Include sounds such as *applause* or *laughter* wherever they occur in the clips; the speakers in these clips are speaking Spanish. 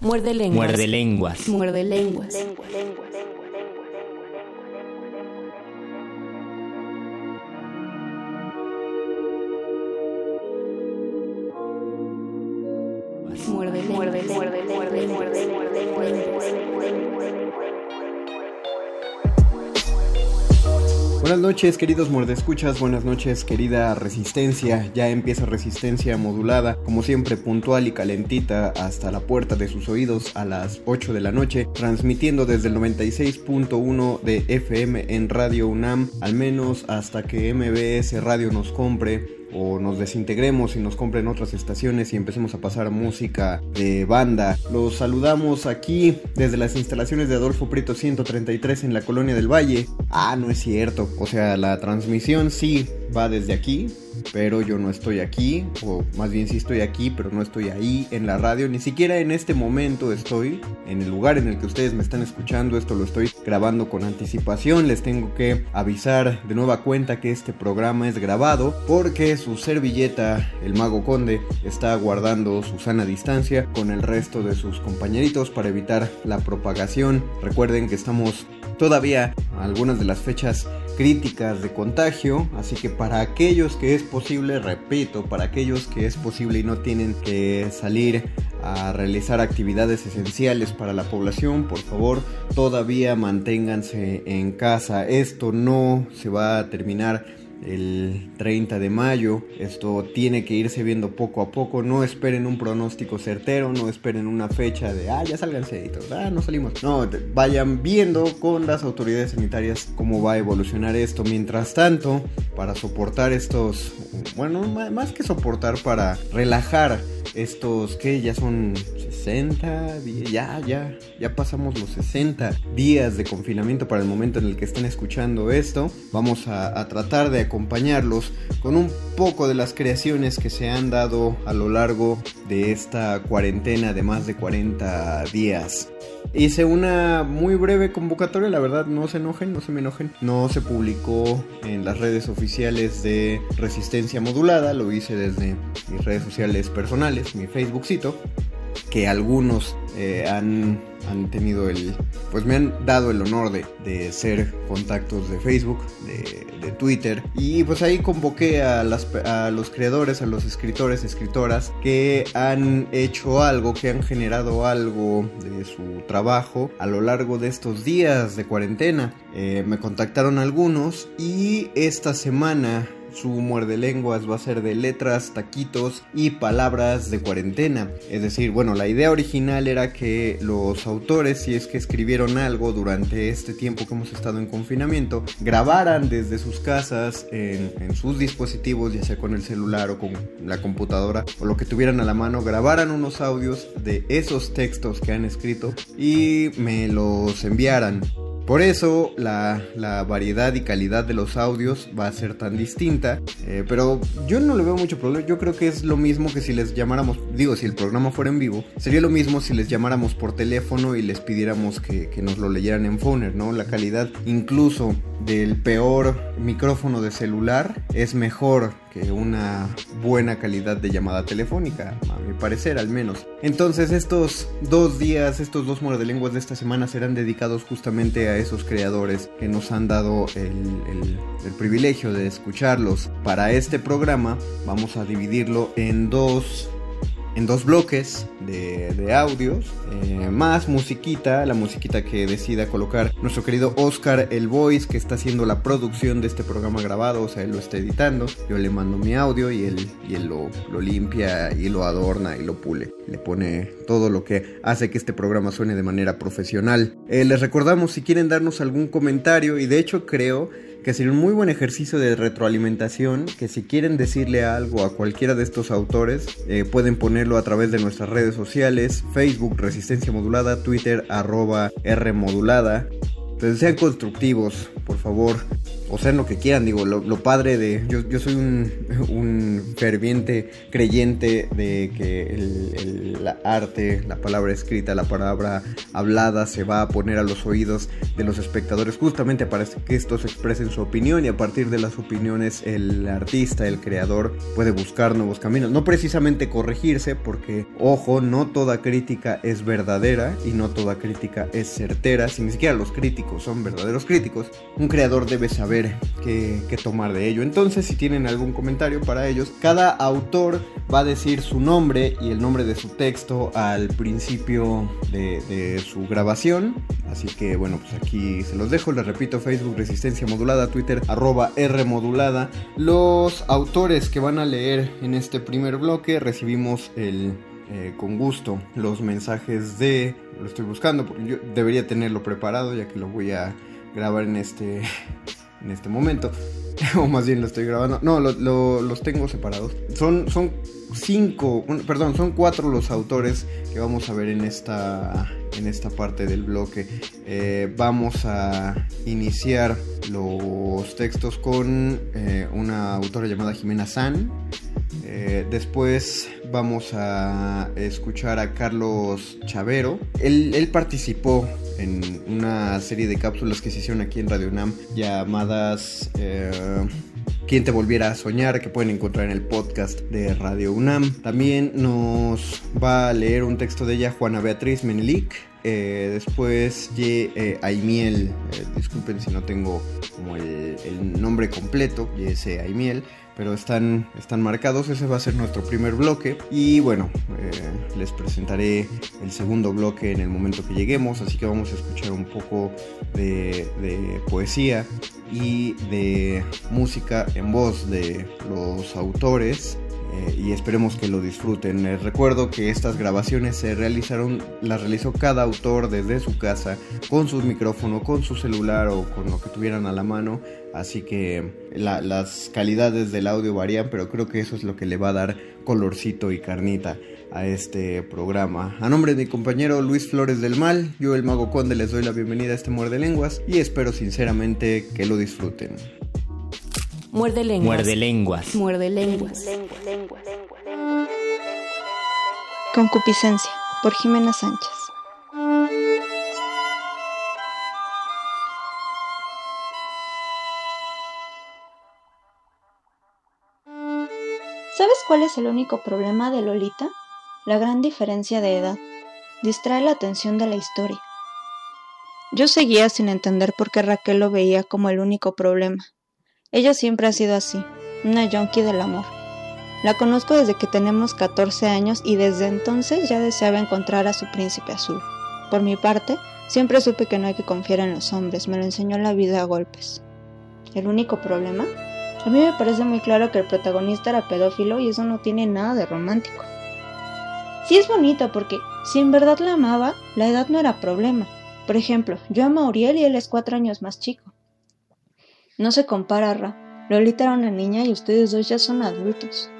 Muerde lenguas. Muerde lenguas. Muerde lenguas. Muerde, noches, queridos mordescuchas. Buenas noches, querida Resistencia. Ya empieza Resistencia modulada, como siempre, puntual y calentita hasta la puerta de sus oídos a las 8 de la noche, transmitiendo desde el 96.1 de FM en Radio UNAM, al menos hasta que MBS Radio nos compre o nos desintegremos y nos compren otras estaciones y empecemos a pasar música de banda. Los saludamos aquí desde las instalaciones de Adolfo Prieto 133 en la Colonia del Valle. Ah, no es cierto. O sea, la transmisión sí va desde aquí, pero yo no estoy aquí, o más bien sí estoy aquí, pero no estoy ahí en la radio, ni siquiera en este momento estoy en el lugar en el que ustedes me están escuchando, esto lo estoy grabando con anticipación, les tengo que avisar de nueva cuenta que este programa es grabado porque su servilleta, el mago conde, está guardando su sana distancia con el resto de sus compañeritos para evitar la propagación. Recuerden que estamos todavía a algunas de las fechas críticas de contagio, así que para aquellos que es posible, repito, para aquellos que es posible y no tienen que salir a realizar actividades esenciales para la población, por favor, todavía manténganse en casa. Esto no se va a terminar el 30 de mayo. Esto tiene que irse viendo poco a poco. No esperen un pronóstico certero, no esperen una fecha de, ah, ya sálganse y ah, no salimos. No, vayan viendo con las autoridades sanitarias cómo va a evolucionar esto. Mientras tanto, para soportar estos, bueno, más que soportar, para relajar estos que ya son 60 días, ya, ya, ya pasamos los 60 días de confinamiento para el momento en el que están escuchando esto. Vamos a, a, tratar de acompañarlos con un poco de las creaciones que se han dado a lo largo de esta cuarentena de más de 40 días. Hice una muy breve convocatoria, la verdad no se enojen, no se me enojen. No se publicó en las redes oficiales de Resistencia Modulada, lo hice desde mis redes sociales personales, mi Facebookcito, que algunos eh, han, han, tenido el, pues me han dado el honor de, de ser contactos de Facebook, de, de, Twitter, y pues ahí convoqué a, las, a los creadores, a los escritores, escritoras que han hecho algo, que han generado algo de su trabajo a lo largo de estos días de cuarentena. Eh, me contactaron algunos y esta semana su muerde lenguas va a ser de letras, taquitos y palabras de cuarentena. Es decir, bueno, la idea original era que los autores, si es que escribieron algo durante este tiempo que hemos estado en confinamiento, grabaran desde sus casas, en, en sus dispositivos, ya sea con el celular o con la computadora o lo que tuvieran a la mano, grabaran unos audios de esos textos que han escrito y me los enviaran Por eso la, variedad y calidad de los audios va a ser tan distinta. Eh, pero yo no le veo mucho problema. Yo creo que es lo mismo que si les llamáramos, digo, si el programa fuera en vivo, sería lo mismo si les llamáramos por teléfono y les pidiéramos que, que nos lo leyeran en Phoner, ¿no? La calidad incluso del peor micrófono de celular es mejor que una buena calidad de llamada telefónica, a mi parecer al menos. Entonces estos dos días, estos dos lenguas de esta semana serán dedicados justamente a esos creadores que nos han dado el, el privilegio de escucharlos. Para este programa vamos a dividirlo en dos en dos bloques de, audios, eh, más musiquita, la musiquita que decida colocar nuestro querido Oscar El Voice, que está haciendo la producción de este programa grabado, o sea, él lo está editando, yo le mando mi audio y él, y él lo, lo limpia y lo adorna y lo pule, le pone todo lo que hace que este programa suene de manera profesional. Eh, les recordamos si quieren darnos algún comentario y de hecho creo que sería un muy buen ejercicio de retroalimentación, que si quieren decirle algo a cualquiera de estos autores, eh, pueden ponerlo a través de nuestras redes sociales, Facebook Resistencia Modulada, Twitter arroba R Modulada. Entonces sean constructivos, por favor o sea, lo que quieran, digo, lo, padre de... Yo, yo soy un, *laughs* un, ferviente creyente de que el, la arte, la palabra escrita, la palabra hablada se va a poner a los oídos de los espectadores justamente para que estos expresen su opinión y a partir de las opiniones el artista, el creador puede buscar nuevos caminos. No precisamente corregirse porque, ojo, no toda crítica es verdadera y no toda crítica es certera. Si ni siquiera los críticos son verdaderos críticos, un creador debe saber qué, tomar de ello. Entonces, si tienen algún comentario para ellos, cada autor va a decir su nombre y el nombre de su texto al principio de, su grabación. Así que bueno, pues aquí se los dejo. Les repito, Facebook Resistencia Modulada, Twitter arroba R Modulada. Los autores que van a leer en este primer bloque recibimos el eh, con gusto los mensajes de lo estoy buscando porque yo debería tenerlo preparado ya que lo voy a grabar en este *laughs* en este momento. *laughs* o más bien lo estoy grabando. No, los tengo separados. Son, son cinco, perdón, son cuatro los autores que vamos a ver en esta, en esta parte del bloque. Eh, vamos a iniciar los textos con eh, una autora llamada Jimena San. Eh, después vamos a escuchar a Carlos Chavero. Él, participó en una serie de cápsulas que se hicieron aquí en Radio UNAM llamadas eh, Quien te volviera a soñar, que pueden encontrar en el podcast de Radio UNAM. También nos va a leer un texto de ella Juana Beatriz Menelik. Eh, después Ye eh, Aimiel, disculpen si no tengo el, el nombre completo, Yese Aimiel pero están, están marcados. Ese va a ser nuestro primer bloque. Y bueno, eh, les presentaré el segundo bloque en el momento que lleguemos. Así que vamos a escuchar un poco de, de poesía y de música en voz de los autores eh, y esperemos que lo disfruten. Les recuerdo que estas grabaciones se realizaron, las realizó cada autor desde su casa, con su micrófono, con su celular o con lo que tuvieran a la mano. Así que las calidades del audio varían, pero creo que eso es lo que le va a dar colorcito y carnita a este programa. A nombre de mi compañero Luis Flores del Mal, yo el Mago Conde les doy la bienvenida a este Muerde Lenguas y espero sinceramente que lo disfruten. Muerde lenguas. Muerde lenguas. Muerde lenguas. Concupiscencia, por Jimena Sánchez. ¿Sabes cuál es el único problema de Lolita? La gran diferencia de edad. Distrae la atención de la historia. Yo seguía sin entender por qué Raquel lo veía como el único problema. Ella siempre ha sido así, una yonki del amor. La conozco desde que tenemos 14 años y desde entonces ya deseaba encontrar a su príncipe azul. Por mi parte, siempre supe que no hay que confiar en los hombres, me lo enseñó la vida a golpes. ¿El único problema? A mí me parece muy claro que el protagonista era pedófilo y eso no tiene nada de romántico. Sí es bonito porque si en verdad la amaba, la edad no era problema. Por ejemplo, yo amo a Uriel y él es cuatro años más chico. No se compara, Ra. Lolita era una niña y ustedes dos ya son adultos.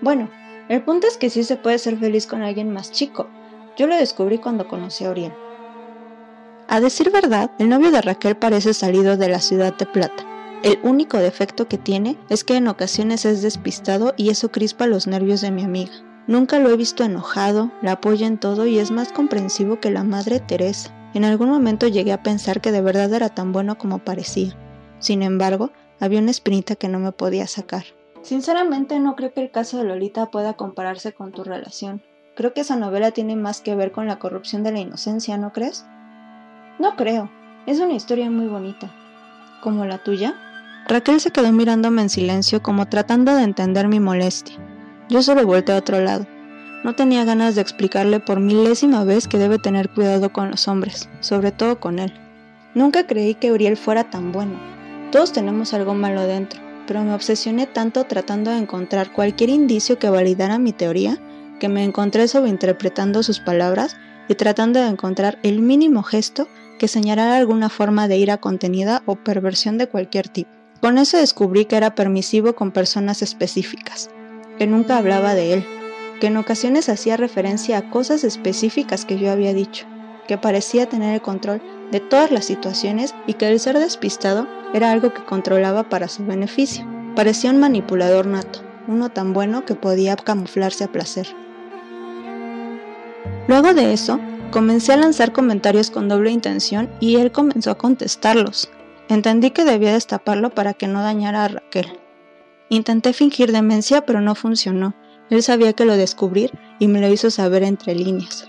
Bueno, el punto es que sí se puede ser feliz con alguien más chico. Yo lo descubrí cuando conocí a Oriel. A decir verdad, el novio de Raquel parece salido de la ciudad de Plata. El único defecto que tiene es que en ocasiones es despistado y eso crispa los nervios de mi amiga. Nunca lo he visto enojado, la apoya en todo y es más comprensivo que la madre Teresa. En algún momento llegué a pensar que de verdad era tan bueno como parecía. Sin embargo, había una espinita que no me podía sacar. Sinceramente no creo que el caso de Lolita pueda compararse con tu relación. Creo que esa novela tiene más que ver con la corrupción de la inocencia, ¿no crees? No creo. Es una historia muy bonita. ¿Como la tuya? Raquel se quedó mirándome en silencio como tratando de entender mi molestia. Yo solo volteé a otro lado. No tenía ganas de explicarle por milésima vez que debe tener cuidado con los hombres, sobre todo con él. Nunca creí que Uriel fuera tan bueno. Todos tenemos algo malo dentro, pero me obsesioné tanto tratando de encontrar cualquier indicio que validara mi teoría, que me encontré sobreinterpretando sus palabras y tratando de encontrar el mínimo gesto que señalara alguna forma de ira contenida o perversión de cualquier tipo. Con eso descubrí que era permisivo con personas específicas, que nunca hablaba de él, que en ocasiones hacía referencia a cosas específicas que yo había dicho, que parecía tener el control de todas las situaciones y que el ser despistado era algo que controlaba para su beneficio. Parecía un manipulador nato, uno tan bueno que podía camuflarse a placer. Luego de eso, comencé a lanzar comentarios con doble intención y él comenzó a contestarlos. Entendí que debía destaparlo para que no dañara a Raquel. Intenté fingir demencia, pero no funcionó. Él sabía que lo descubrir y me lo hizo saber entre líneas.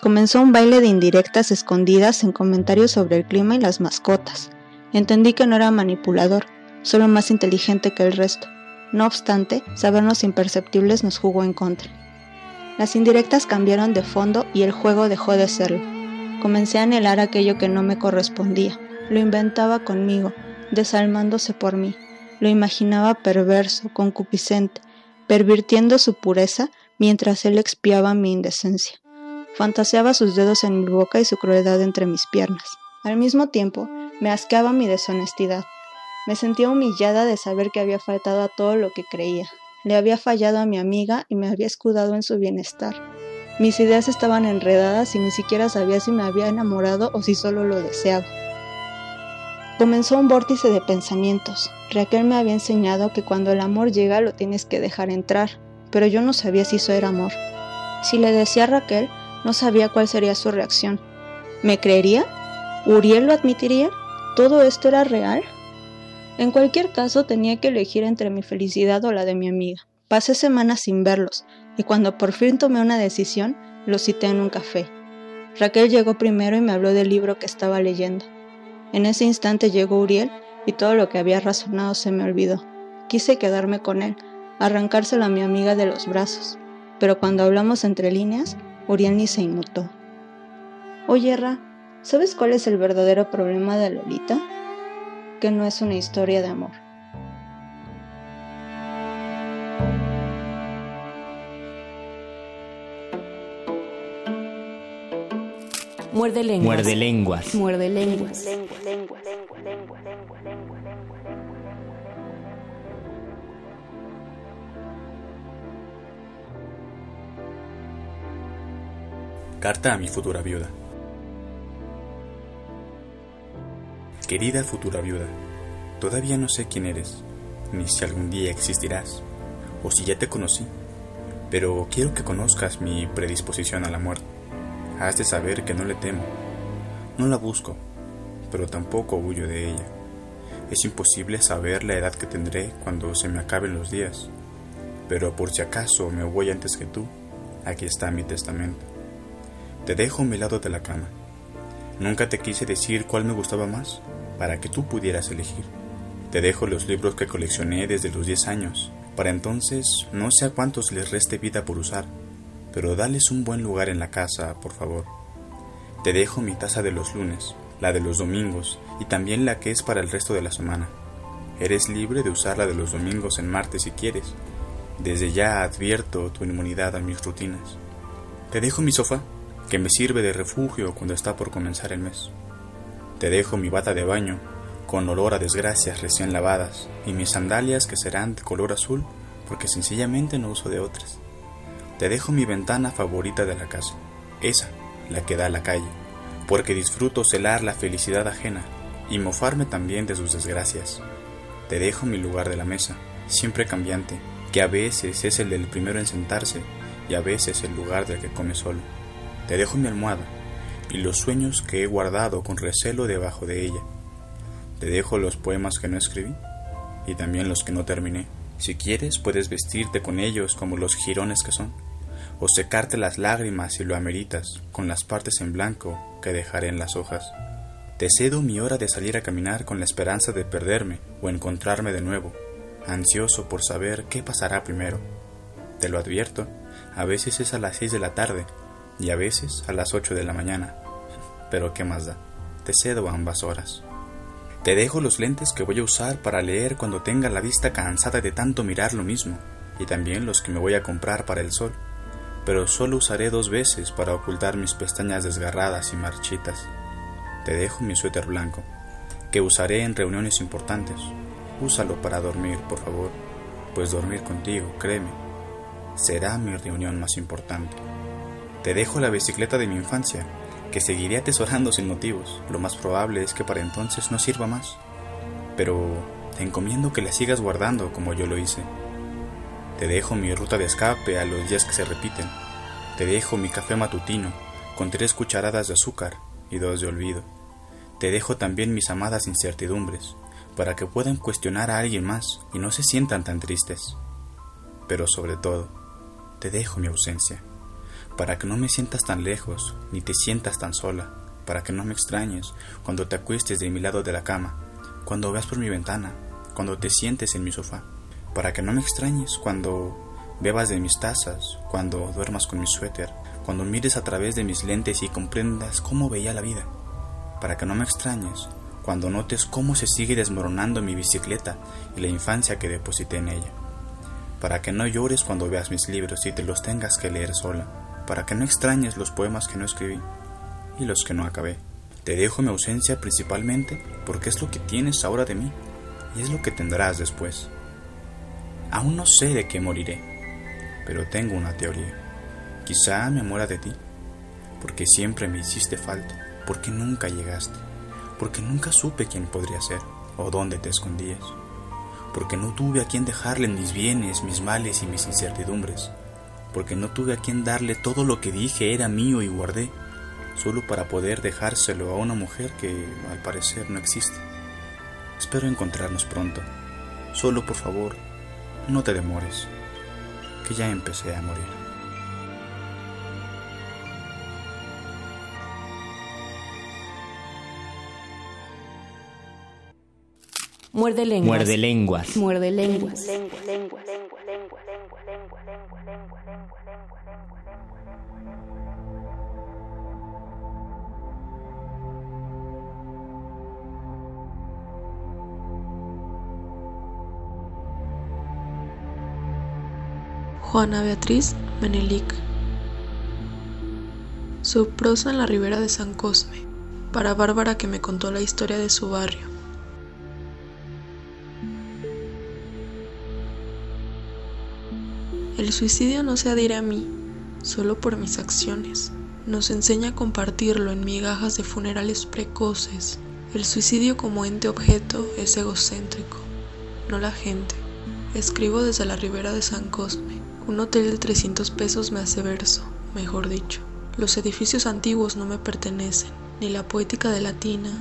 Comenzó un baile de indirectas escondidas en comentarios sobre el clima y las mascotas. Entendí que no era manipulador, solo más inteligente que el resto. No obstante, sabernos imperceptibles nos jugó en contra. Las indirectas cambiaron de fondo y el juego dejó de serlo. Comencé a anhelar aquello que no me correspondía. Lo inventaba conmigo, desalmándose por mí. Lo imaginaba perverso, concupiscente, pervirtiendo su pureza mientras él expiaba mi indecencia. Fantaseaba sus dedos en mi boca y su crueldad entre mis piernas. Al mismo tiempo, me asqueaba mi deshonestidad. Me sentía humillada de saber que había faltado a todo lo que creía. Le había fallado a mi amiga y me había escudado en su bienestar. Mis ideas estaban enredadas y ni siquiera sabía si me había enamorado o si solo lo deseaba. Comenzó un vórtice de pensamientos. Raquel me había enseñado que cuando el amor llega lo tienes que dejar entrar, pero yo no sabía si eso era amor. Si le decía a Raquel, no sabía cuál sería su reacción. ¿Me creería? ¿Uriel lo admitiría? ¿Todo esto era real? En cualquier caso tenía que elegir entre mi felicidad o la de mi amiga. Pasé semanas sin verlos, y cuando por fin tomé una decisión, los cité en un café. Raquel llegó primero y me habló del libro que estaba leyendo. En ese instante llegó Uriel y todo lo que había razonado se me olvidó. Quise quedarme con él, arrancárselo a mi amiga de los brazos, pero cuando hablamos entre líneas, Uriel ni se inmutó. Oye, Ra, ¿sabes cuál es el verdadero problema de Lolita? Que no es una historia de amor. Muerde lenguas. Muerde lenguas. Muerde lenguas. Carta a mi futura viuda. Querida futura viuda, todavía no sé quién eres, ni si algún día existirás, o si ya te conocí, pero quiero que conozcas mi predisposición a la muerte. Has de saber que no le temo, no la busco, pero tampoco huyo de ella. Es imposible saber la edad que tendré cuando se me acaben los días, pero por si acaso me voy antes que tú, aquí está mi testamento. Te dejo mi lado de la cama. Nunca te quise decir cuál me gustaba más, para que tú pudieras elegir. Te dejo los libros que coleccioné desde los 10 años. Para entonces no sé a cuántos les reste vida por usar, pero dales un buen lugar en la casa, por favor. Te dejo mi taza de los lunes, la de los domingos y también la que es para el resto de la semana. Eres libre de usar la de los domingos en martes si quieres. Desde ya advierto tu inmunidad a mis rutinas. Te dejo mi sofá, que me sirve de refugio cuando está por comenzar el mes. Te dejo mi bata de baño, con olor a desgracias recién lavadas, y mis sandalias que serán de color azul, porque sencillamente no uso de otras. Te dejo mi ventana favorita de la casa, esa, la que da a la calle, porque disfruto celar la felicidad ajena y mofarme también de sus desgracias. Te dejo mi lugar de la mesa, siempre cambiante, que a veces es el del primero en sentarse y a veces el lugar del que come solo. Te dejo mi almohada y los sueños que he guardado con recelo debajo de ella. Te dejo los poemas que no escribí y también los que no terminé. Si quieres, puedes vestirte con ellos como los jirones que son, o secarte las lágrimas si lo ameritas con las partes en blanco que dejaré en las hojas. Te cedo mi hora de salir a caminar con la esperanza de perderme o encontrarme de nuevo, ansioso por saber qué pasará primero. Te lo advierto, a veces es a las seis de la tarde y a veces a las ocho de la mañana. Pero qué más da, te cedo ambas horas. Te dejo los lentes que voy a usar para leer cuando tenga la vista cansada de tanto mirar lo mismo, y también los que me voy a comprar para el sol, pero solo usaré dos veces para ocultar mis pestañas desgarradas y marchitas. Te dejo mi suéter blanco, que usaré en reuniones importantes. Úsalo para dormir, por favor, pues dormir contigo, créeme, será mi reunión más importante. Te dejo la bicicleta de mi infancia, que seguiré atesorando sin motivos. Lo más probable es que para entonces no sirva más. Pero te encomiendo que la sigas guardando como yo lo hice. Te dejo mi ruta de escape a los días que se repiten. Te dejo mi café matutino con tres cucharadas de azúcar y dos de olvido. Te dejo también mis amadas incertidumbres para que puedan cuestionar a alguien más y no se sientan tan tristes. Pero sobre todo, te dejo mi ausencia para que no me sientas tan lejos, ni te sientas tan sola, para que no me extrañes cuando te acuestes de mi lado de la cama, cuando veas por mi ventana, cuando te sientes en mi sofá, para que no me extrañes cuando bebas de mis tazas, cuando duermas con mi suéter, cuando mires a través de mis lentes y comprendas cómo veía la vida, para que no me extrañes cuando notes cómo se sigue desmoronando mi bicicleta y la infancia que deposité en ella, para que no llores cuando veas mis libros y te los tengas que leer sola, para que no extrañes los poemas que no escribí y los que no acabé. Te dejo mi ausencia principalmente porque es lo que tienes ahora de mí y es lo que tendrás después. Aún no sé de qué moriré, pero tengo una teoría. Quizá me muera de ti, porque siempre me hiciste falta, porque nunca llegaste, porque nunca supe quién podría ser o dónde te escondías, porque no tuve a quien dejarle mis bienes, mis males y mis incertidumbres, porque no tuve a quien darle todo lo que dije era mío y guardé, solo para poder dejárselo a una mujer que al parecer no existe. Espero encontrarnos pronto. Solo por favor, no te demores, que ya empecé a morir. Muerde lenguas. Muerde lenguas. Muerde lenguas. Juana Beatriz Menelik. Su prosa en la ribera de San Cosme, para Bárbara que me contó la historia de su barrio. El suicidio no se adhiere a mí, solo por mis acciones. Nos enseña a compartirlo en migajas de funerales precoces. El suicidio como ente objeto es egocéntrico, no la gente. Escribo desde la ribera de San Cosme. Un hotel de 300 pesos me hace verso, mejor dicho. Los edificios antiguos no me pertenecen, ni la poética de la tina,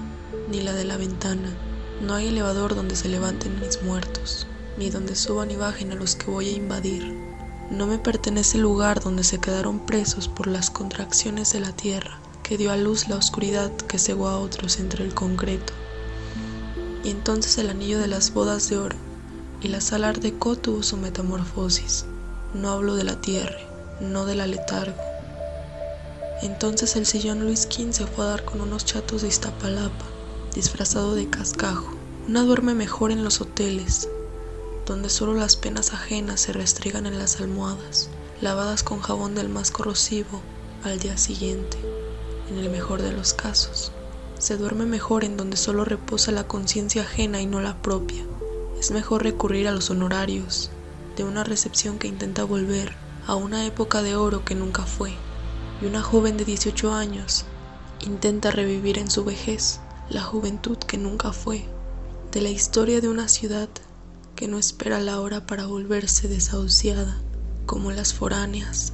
ni la de la ventana. No hay elevador donde se levanten mis muertos, ni donde suban y bajen a los que voy a invadir. No me pertenece el lugar donde se quedaron presos por las contracciones de la tierra, que dio a luz la oscuridad que cegó a otros entre el concreto. Y entonces el anillo de las bodas de oro y la sala art déco tuvo su metamorfosis. No hablo de la tierra, no de la letargo. Entonces el sillón Luis XV fue a dar con unos chatos de Iztapalapa, disfrazado de cascajo. Una duerme mejor en los hoteles, donde solo las penas ajenas se restrigan en las almohadas, lavadas con jabón del más corrosivo al día siguiente, en el mejor de los casos. Se duerme mejor en donde solo reposa la conciencia ajena y no la propia. Es mejor recurrir a los honorarios, de una recepción que intenta volver a una época de oro que nunca fue, y una joven de 18 años intenta revivir en su vejez la juventud que nunca fue, de la historia de una ciudad que no espera la hora para volverse desahuciada, como las foráneas,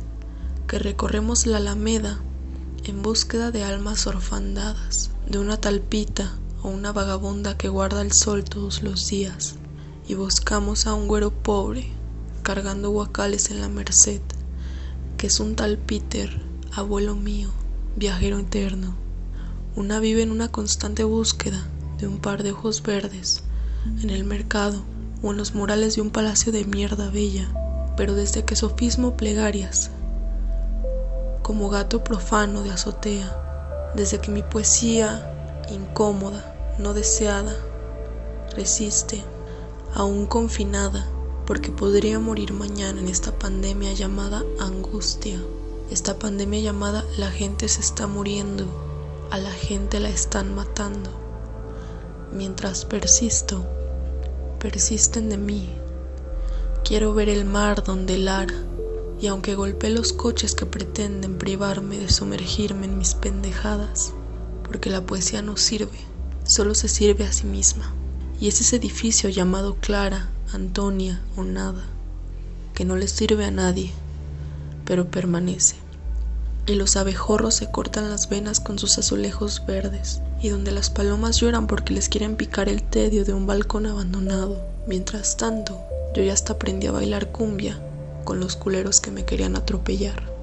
que recorremos la alameda en búsqueda de almas orfandadas, de una talpita o una vagabunda que guarda el sol todos los días, y buscamos a un güero pobre cargando guacales en la merced, que es un tal Peter, abuelo mío, viajero eterno. Una vive en una constante búsqueda de un par de ojos verdes, en el mercado o en los murales de un palacio de mierda bella, pero desde que sofismo plegarias, como gato profano de azotea, desde que mi poesía, incómoda, no deseada, resiste, aún confinada, porque podría morir mañana en esta pandemia llamada angustia, esta pandemia llamada la gente se está muriendo, a la gente la están matando. Mientras persisto, persisten de mí. Quiero ver el mar donde lara, y aunque golpee los coches que pretenden privarme de sumergirme en mis pendejadas, porque la poesía no sirve, solo se sirve a sí misma. Y es ese edificio llamado Clara, Antonia o nada, que no le sirve a nadie, pero permanece. Y los abejorros se cortan las venas con sus azulejos verdes, y donde las palomas lloran porque les quieren picar el tedio de un balcón abandonado. Mientras tanto, yo ya hasta aprendí a bailar cumbia con los culeros que me querían atropellar.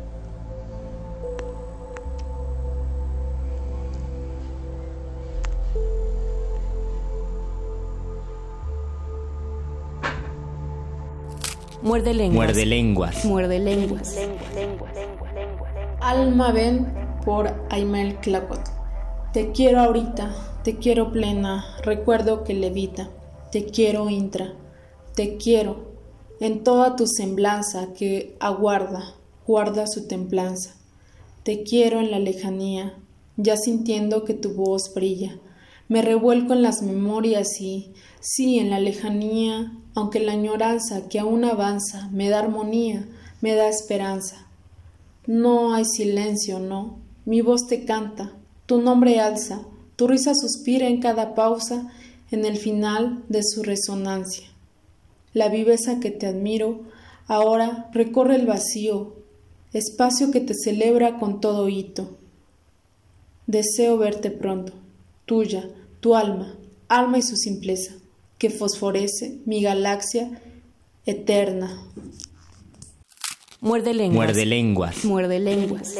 Muerde lenguas. Muerde lenguas. Muerde lenguas. Alma ven por Aimel Clacot. Te quiero ahorita, te quiero plena, recuerdo que levita. Te quiero intra, te quiero en toda tu semblanza que aguarda, guarda su templanza. Te quiero en la lejanía, ya sintiendo que tu voz brilla. Me revuelco en las memorias y, sí, en la lejanía, aunque la añoranza que aún avanza me da armonía, me da esperanza. No hay silencio, no. Mi voz te canta, tu nombre alza, tu risa suspira en cada pausa, en el final de su resonancia. La viveza que te admiro ahora recorre el vacío, espacio que te celebra con todo hito. Deseo verte pronto, tuya, tu alma, alma y su simpleza que fosforece mi galaxia eterna. Muerde lenguas. Muerde lenguas. Muerde lenguas.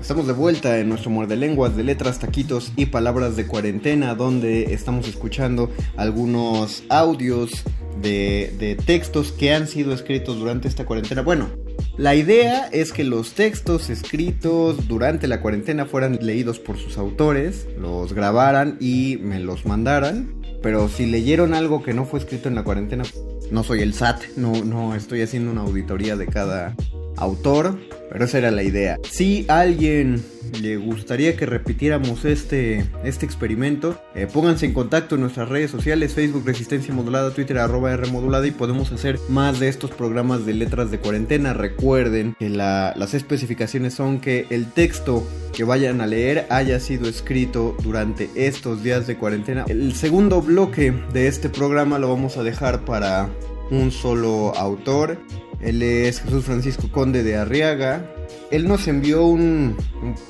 Estamos de vuelta en nuestro muerde lenguas de letras, taquitos y palabras de cuarentena, donde estamos escuchando algunos audios de, de textos que han sido escritos durante esta cuarentena. Bueno, la idea es que los textos escritos durante la cuarentena fueran leídos por sus autores, los grabaran y me los mandaran. Pero si leyeron algo que no fue escrito en la cuarentena, no soy el SAT, no, no estoy haciendo una auditoría de cada autor, pero esa era la idea. Si alguien le gustaría que repitiéramos este, este experimento, eh, pónganse en contacto en nuestras redes sociales, Facebook Resistencia Modulada, Twitter arroba R Modulada y podemos hacer más de estos programas de letras de cuarentena. Recuerden que las especificaciones son que el texto que vayan a leer haya sido escrito durante estos días de cuarentena. El segundo bloque de este programa lo vamos a dejar para un solo autor. Él es Jesús Francisco Conde de Arriaga. Él nos envió un,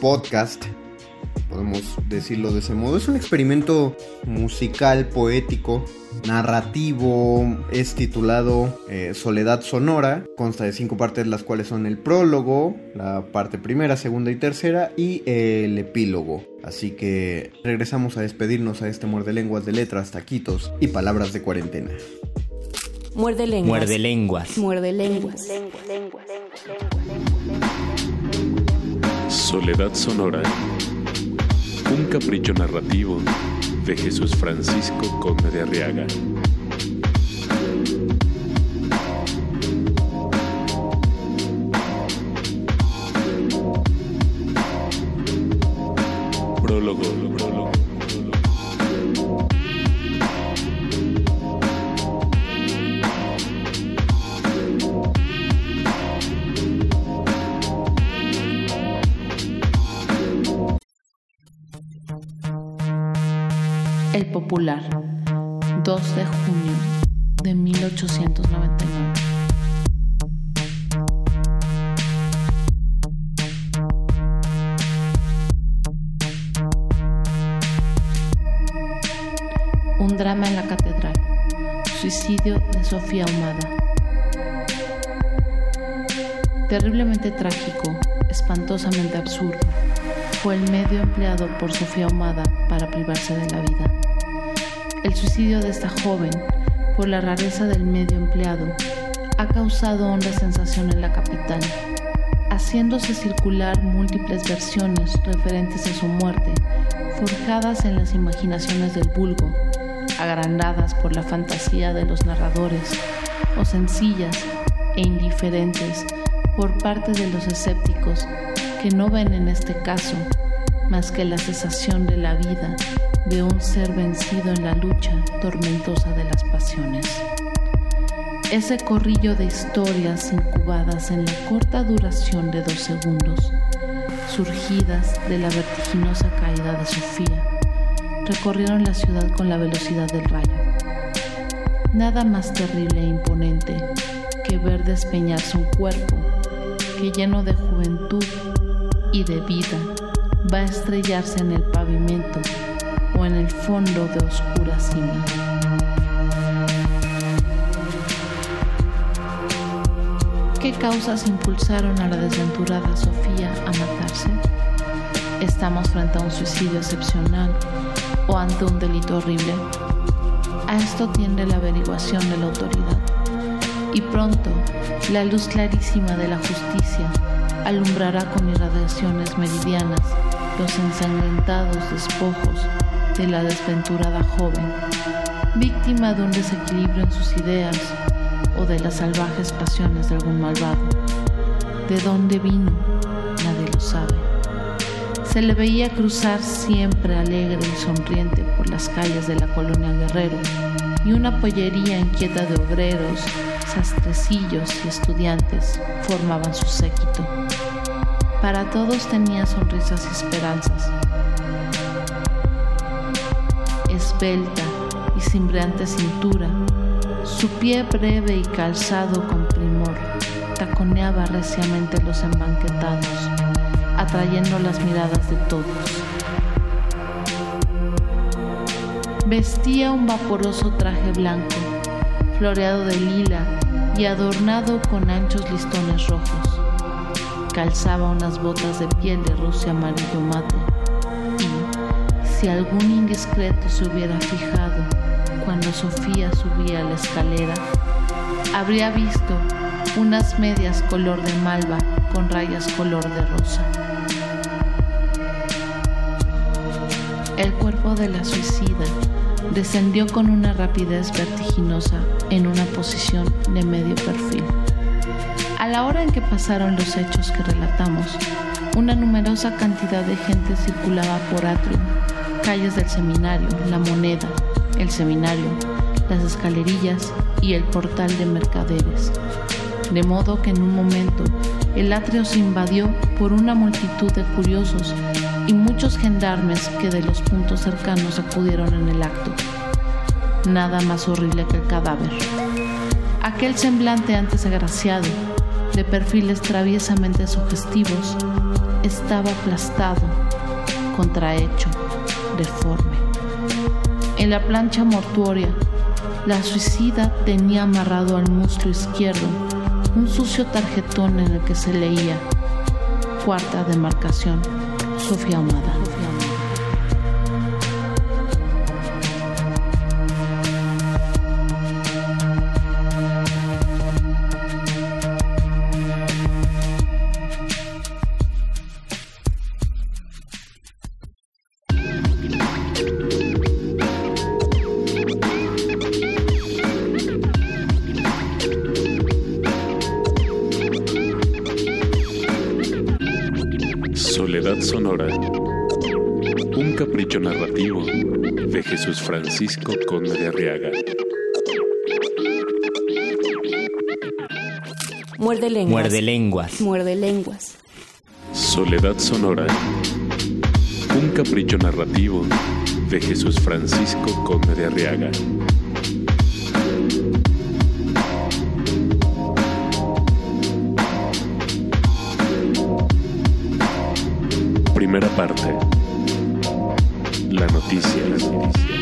podcast, podemos decirlo de ese modo. Es un experimento musical, poético, narrativo. Es titulado eh, Soledad Sonora. Consta de cinco partes, las cuales son el prólogo, la parte primera, segunda y tercera, y el epílogo. Así que regresamos a despedirnos a este muerde lenguas de letras, taquitos y palabras de cuarentena. Muerde lenguas. Muerde lenguas. Muerde lenguas. Soledad Sonora. Un capricho narrativo de Jesús Francisco Conde de Arriaga. Prólogo. El Popular, 2 de junio de 1899. Un drama en la catedral. Suicidio de Sofía Humada. Terriblemente trágico, espantosamente absurdo, fue el medio empleado por Sofía Humada para privarse de la vida. El suicidio de esta joven, por la rareza del medio empleado, ha causado honda sensación en la capital, haciéndose circular múltiples versiones referentes a su muerte, forjadas en las imaginaciones del vulgo, agrandadas por la fantasía de los narradores, o sencillas e indiferentes por parte de los escépticos que no ven en este caso más que la cesación de la vida de un ser vencido en la lucha tormentosa de las pasiones. Ese corrillo de historias incubadas en la corta duración de dos segundos, surgidas de la vertiginosa caída de Sofía, recorrieron la ciudad con la velocidad del rayo. Nada más terrible e imponente que ver despeñarse un cuerpo que lleno de juventud y de vida va a estrellarse en el pavimento o en el fondo de oscura cima. ¿Qué causas impulsaron a la desventurada Sofía a matarse? ¿Estamos frente a un suicidio excepcional o ante un delito horrible? A esto tiende la averiguación de la autoridad. Y pronto, la luz clarísima de la justicia alumbrará con irradiaciones meridianas los ensangrentados despojos de la desventurada joven, víctima de un desequilibrio en sus ideas o de las salvajes pasiones de algún malvado. ¿De dónde vino? Nadie lo sabe. Se le veía cruzar siempre alegre y sonriente por las calles de la colonia Guerrero y una pollería inquieta de obreros, sastrecillos y estudiantes formaban su séquito. Para todos tenía sonrisas y esperanzas. Esbelta y cimbreante cintura, su pie breve y calzado con primor taconeaba reciamente los embanquetados, atrayendo las miradas de todos. Vestía un vaporoso traje blanco, floreado de lila y adornado con anchos listones rojos calzaba unas botas de piel de rusia amarillo mate y, si algún indiscreto se hubiera fijado cuando Sofía subía la escalera, habría visto unas medias color de malva con rayas color de rosa. El cuerpo de la suicida descendió con una rapidez vertiginosa en una posición de medio perfil. La hora en que pasaron los hechos que relatamos, una numerosa cantidad de gente circulaba por Atrium, calles del seminario, la moneda, el seminario, las escalerillas y el portal de mercaderes. De modo que en un momento el atrio se invadió por una multitud de curiosos y muchos gendarmes que de los puntos cercanos acudieron en el acto. Nada más horrible que el cadáver. Aquel semblante antes agraciado, de perfiles traviesamente sugestivos, estaba aplastado, contrahecho, deforme. En la plancha mortuoria, la suicida tenía amarrado al muslo izquierdo un sucio tarjetón en el que se leía Cuarta demarcación, Sofía Amada. Francisco Conde de Arriaga. Muerde lenguas. Muerde lenguas. Muerde lenguas. Soledad Sonora. Un capricho narrativo de Jesús Francisco Conde de Arriaga. Primera parte. La noticia. La noticia.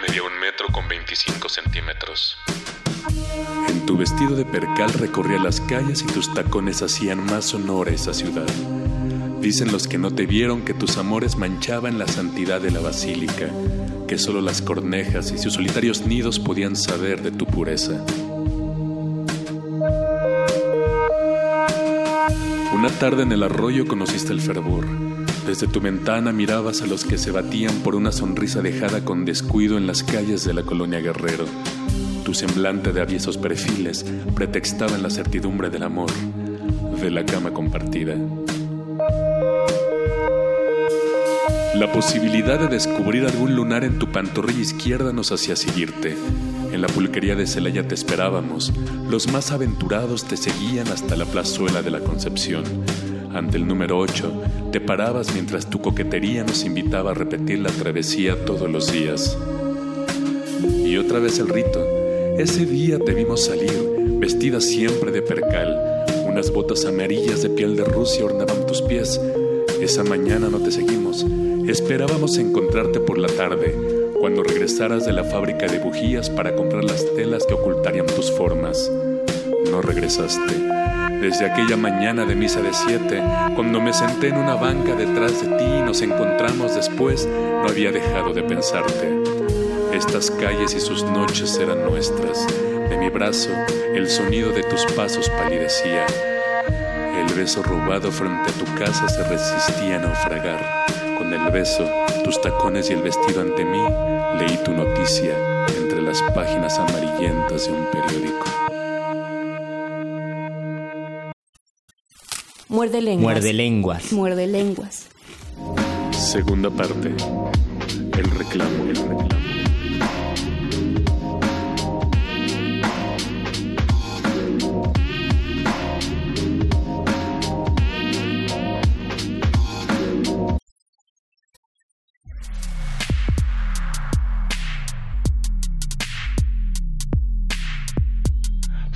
Medía un metro con 25 centímetros. En tu vestido de percal recorría las calles y tus tacones hacían más honor a esa ciudad. Dicen los que no te vieron que tus amores manchaban la santidad de la basílica, que solo las cornejas y sus solitarios nidos podían saber de tu pureza. Una tarde en el arroyo conociste el fervor. Desde tu ventana mirabas a los que se batían por una sonrisa dejada con descuido en las calles de la colonia Guerrero. Tu semblante de aviesos perfiles pretextaba en la certidumbre del amor, de la cama compartida. La posibilidad de descubrir algún lunar en tu pantorrilla izquierda nos hacía seguirte. En la pulquería de Celaya te esperábamos. Los más aventurados te seguían hasta la plazuela de la Concepción. Ante el número 8, te parabas mientras tu coquetería nos invitaba a repetir la travesía todos los días. Y otra vez el rito. Ese día te vimos salir, vestida siempre de percal. Unas botas amarillas de piel de Rusia ornaban tus pies. Esa mañana no te seguimos. Esperábamos encontrarte por la tarde, cuando regresaras de la fábrica de bujías para comprar las telas que ocultarían tus formas. No regresaste. Desde aquella mañana de misa de siete, cuando me senté en una banca detrás de ti y nos encontramos después, no había dejado de pensarte. Estas calles y sus noches eran nuestras. De mi brazo, el sonido de tus pasos palidecía. El beso robado frente a tu casa se resistía a naufragar. Con el beso, tus tacones y el vestido ante mí, leí tu noticia entre las páginas amarillentas de un periódico. Muerde lenguas. Muerde lenguas. Muerde lenguas. Segunda parte. El reclamo. El reclamo.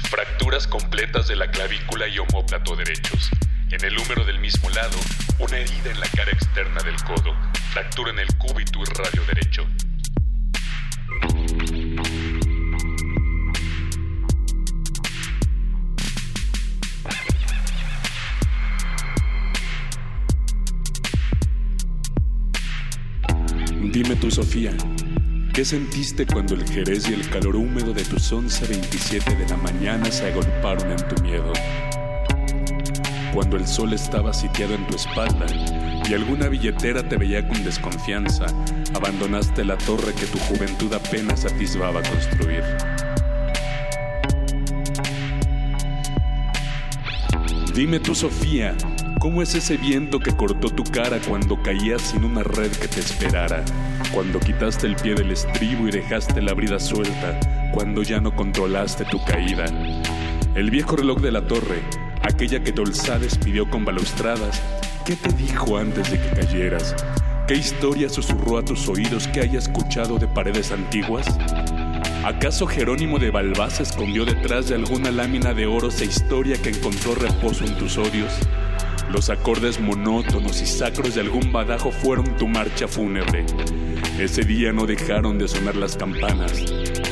Fracturas completas de la clavícula y omóplato derechos. En el húmero del mismo lado, una herida en la cara externa del codo. Fractura en el cúbito y radio derecho. Dime tú, Sofía, ¿qué sentiste cuando el jerez y el calor húmedo de tus 11.27 de la mañana se agolparon en tu miedo? Cuando el sol estaba sitiado en tu espalda y alguna billetera te veía con desconfianza, abandonaste la torre que tu juventud apenas atisbaba construir. Dime tú, Sofía, ¿cómo es ese viento que cortó tu cara cuando caías sin una red que te esperara? Cuando quitaste el pie del estribo y dejaste la brida suelta, cuando ya no controlaste tu caída. El viejo reloj de la torre, aquella que Dolzades pidió con balaustradas, ¿qué te dijo antes de que cayeras? ¿Qué historia susurró a tus oídos que haya escuchado de paredes antiguas? ¿Acaso Jerónimo de Balbás se escondió detrás de alguna lámina de oro esa historia que encontró reposo en tus odios? Los acordes monótonos y sacros de algún badajo fueron tu marcha fúnebre. Ese día no dejaron de sonar las campanas.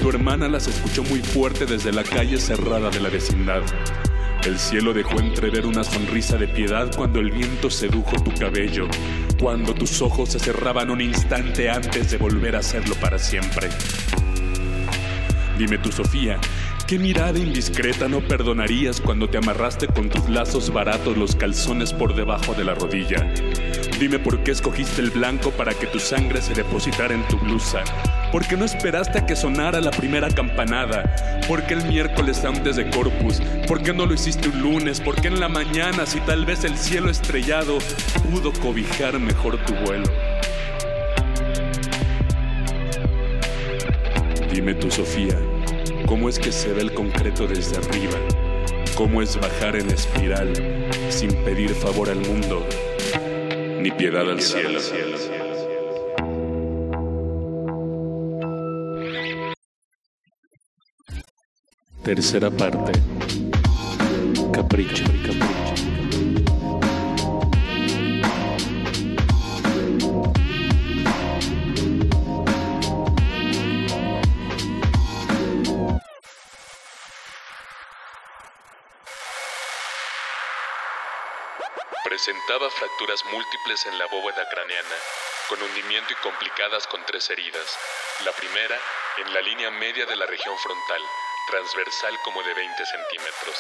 Tu hermana las escuchó muy fuerte desde la calle cerrada de la vecindad. El cielo dejó entrever una sonrisa de piedad cuando el viento sedujo tu cabello, cuando tus ojos se cerraban un instante antes de volver a hacerlo para siempre. Dime tú, Sofía, ¿qué mirada indiscreta no perdonarías cuando te amarraste con tus lazos baratos los calzones por debajo de la rodilla? Dime por qué escogiste el blanco para que tu sangre se depositara en tu blusa, ¿Por qué no esperaste a que sonara la primera campanada? ¿Por qué el miércoles antes de Corpus? ¿Por qué no lo hiciste un lunes? ¿Por qué en la mañana si tal vez el cielo estrellado pudo cobijar mejor tu vuelo? Dime tú, Sofía, ¿cómo es que se ve el concreto desde arriba? ¿Cómo es bajar en espiral sin pedir favor al mundo ni piedad al cielo? Tercera parte. Capricho, capricho. Presentaba fracturas múltiples en la bóveda craneana, con hundimiento y complicadas con tres heridas. La primera, en la línea media de la región frontal, transversal como de 20 centímetros.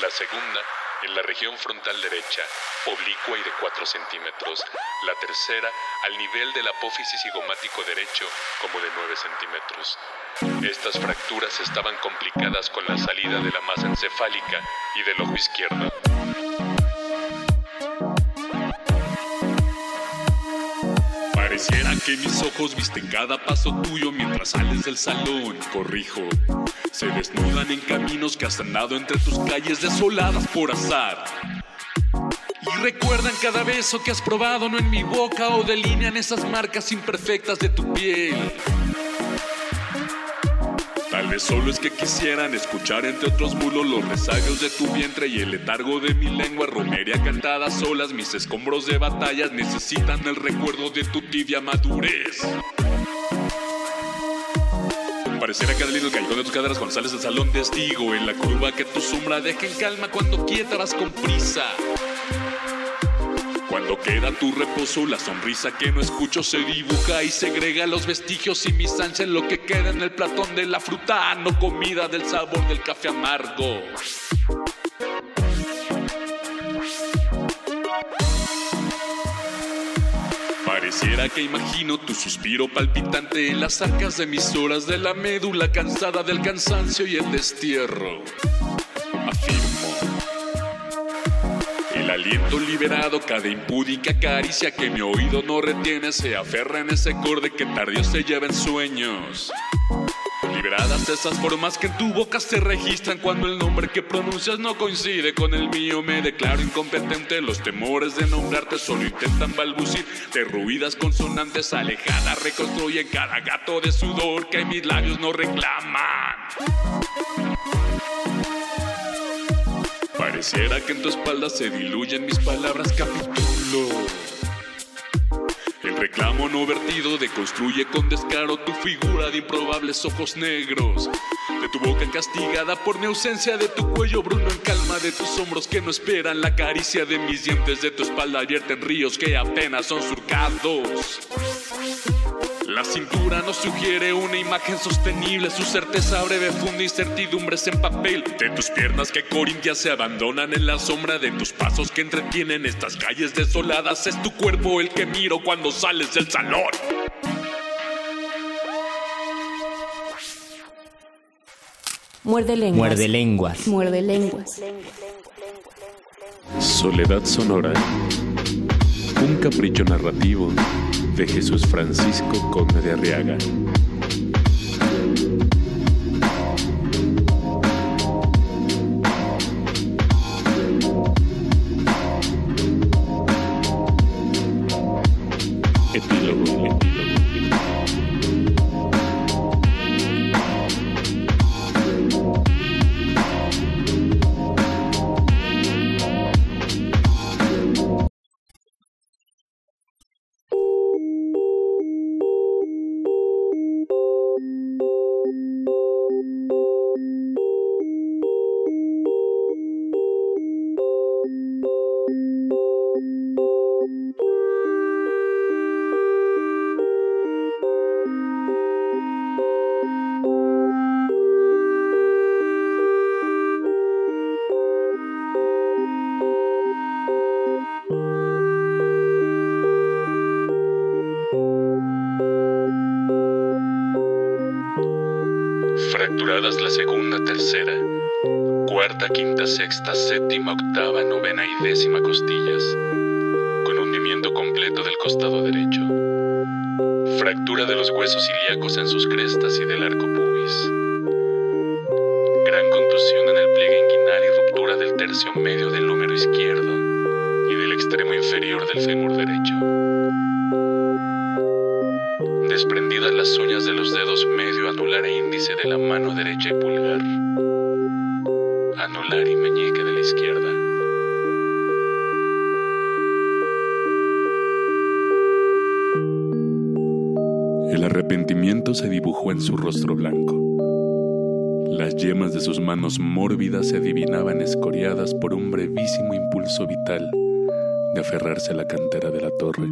La segunda, en la región frontal derecha, oblicua y de 4 centímetros. La tercera, al nivel del apófisis cigomático derecho, como de 9 centímetros. Estas fracturas estaban complicadas con la salida de la masa encefálica y del ojo izquierdo. Pareciera que mis ojos visten cada paso tuyo mientras sales del salón. Corrijo. Se desnudan en caminos que has andado entre tus calles desoladas por azar. Y recuerdan cada beso que has probado, no en mi boca, o delinean esas marcas imperfectas de tu piel. Tal vez solo es que quisieran escuchar entre otros mulos los rezagos de tu vientre y el letargo de mi lengua romería cantada solas. Mis escombros de batallas necesitan el recuerdo de tu tibia madurez. Pareciera que lindo el callejón de tus caderas cuando sales del salón testigo en la curva que tu sombra deja en calma cuando quieta vas con prisa. Cuando queda tu reposo, la sonrisa que no escucho se dibuja y segrega los vestigios y mis ansias lo que queda en el platón de la fruta, no comida del sabor del café amargo. Pareciera que imagino tu suspiro palpitante en las arcas de mis horas de la médula cansada del cansancio y el destierro. Aliento liberado, cada impúdica caricia que mi oído no retiene, se aferra en ese corde que tardío se lleva en sueños. Liberadas esas formas que en tu boca se registran cuando el nombre que pronuncias no coincide con el mío, me declaro incompetente. Los temores de nombrarte solo intentan balbucir. Derruidas consonantes alejadas reconstruyen cada gato de sudor que mis labios no reclaman. Pareciera que en tu espalda se diluyen mis palabras capítulo. El reclamo no vertido deconstruye con descaro tu figura de improbables ojos negros. De tu boca castigada por mi ausencia, de tu cuello bruno en calma, de tus hombros que no esperan la caricia de mis dientes, de tu espalda abierta en ríos que apenas son surcados. La cintura nos sugiere una imagen sostenible, su certeza breve funda incertidumbres en papel. De tus piernas que corintias se abandonan en la sombra, de tus pasos que entretienen estas calles desoladas, es tu cuerpo el que miro cuando sales del salón. Muerde lenguas. Muerde lenguas. Muerde lenguas. Soledad Sonora. Un capricho narrativo de Jesús Francisco Conde de Arriaga. Fracturadas la segunda, tercera, cuarta, quinta, sexta, séptima, octava, novena y décima costillas, con hundimiento completo del costado derecho. Fractura de los huesos ilíacos en sus crestas y del arco pubis. Gran contusión en el pliegue inguinal y ruptura del tercio medio del húmero izquierdo y del extremo inferior del fémur derecho. De la mano derecha y pulgar. Anular y meñique de la izquierda. El arrepentimiento se dibujó en su rostro blanco. Las yemas de sus manos mórbidas se adivinaban escoriadas por un brevísimo impulso vital de aferrarse a la cantera de la torre.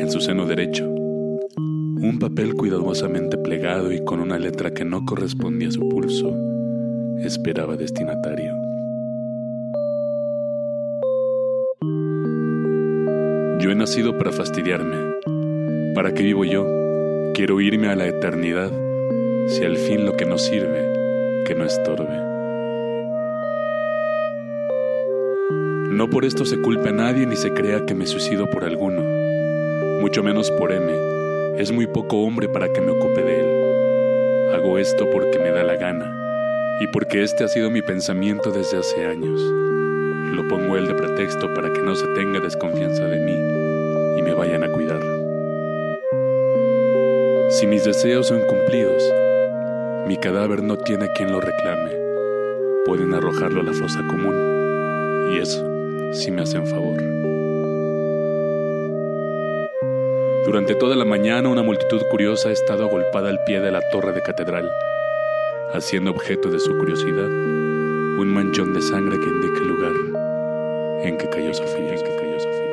En su seno derecho, un papel cuidadosamente plegado y con una letra que no correspondía a su pulso, esperaba destinatario. Yo he nacido para fastidiarme. ¿Para qué vivo yo? Quiero irme a la eternidad, si al fin lo que no sirve, que no estorbe. No por esto se culpe a nadie ni se crea que me suicido por alguno, mucho menos por M. Es muy poco hombre para que me ocupe de él. Hago esto porque me da la gana y porque este ha sido mi pensamiento desde hace años. Lo pongo él de pretexto para que no se tenga desconfianza de mí y me vayan a cuidar. Si mis deseos son cumplidos, mi cadáver no tiene quien lo reclame. Pueden arrojarlo a la fosa común. Y eso, si me hacen favor. Durante toda la mañana una multitud curiosa ha estado agolpada al pie de la torre de catedral, haciendo objeto de su curiosidad un manchón de sangre que indica el lugar en que cayó Sofía, en que cayó Sofía.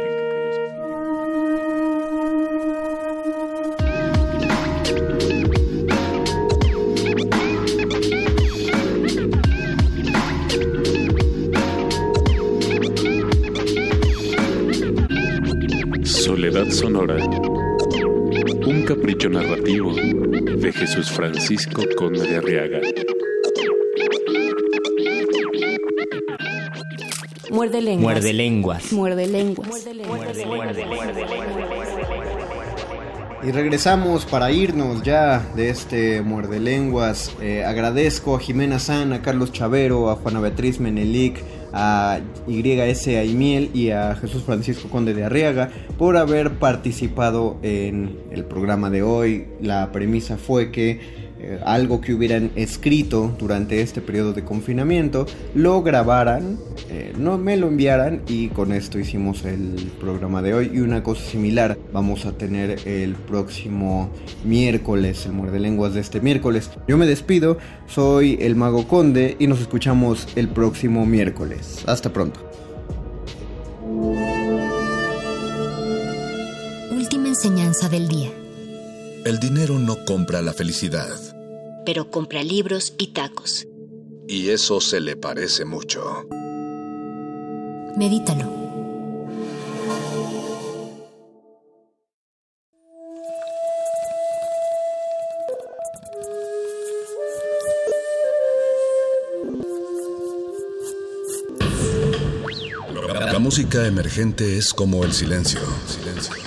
Soledad Sonora. Narrativo de Jesús Francisco Conde de Arriaga. Muerde lenguas. Muerde lenguas. Muerde lenguas. Y regresamos para irnos ya de este muerde lenguas. Eh, agradezco a Jimena San, a Carlos Chavero, a Juana Beatriz Menelic, a YS Aimiel y a Jesús Francisco Conde de Arriaga por haber participado en el programa de hoy. La premisa fue que eh, algo que hubieran escrito durante este periodo de confinamiento lo grabaran, eh, no me lo enviaran y con esto hicimos el programa de hoy y una cosa similar vamos a tener el próximo miércoles, el muerde lenguas de este miércoles. Yo me despido, soy el mago conde y nos escuchamos el próximo miércoles. Hasta pronto. Última enseñanza del día. El dinero no compra la felicidad. Pero compra libros y tacos. Y eso se le parece mucho. Medítalo. La música emergente es como el silencio. Silencio.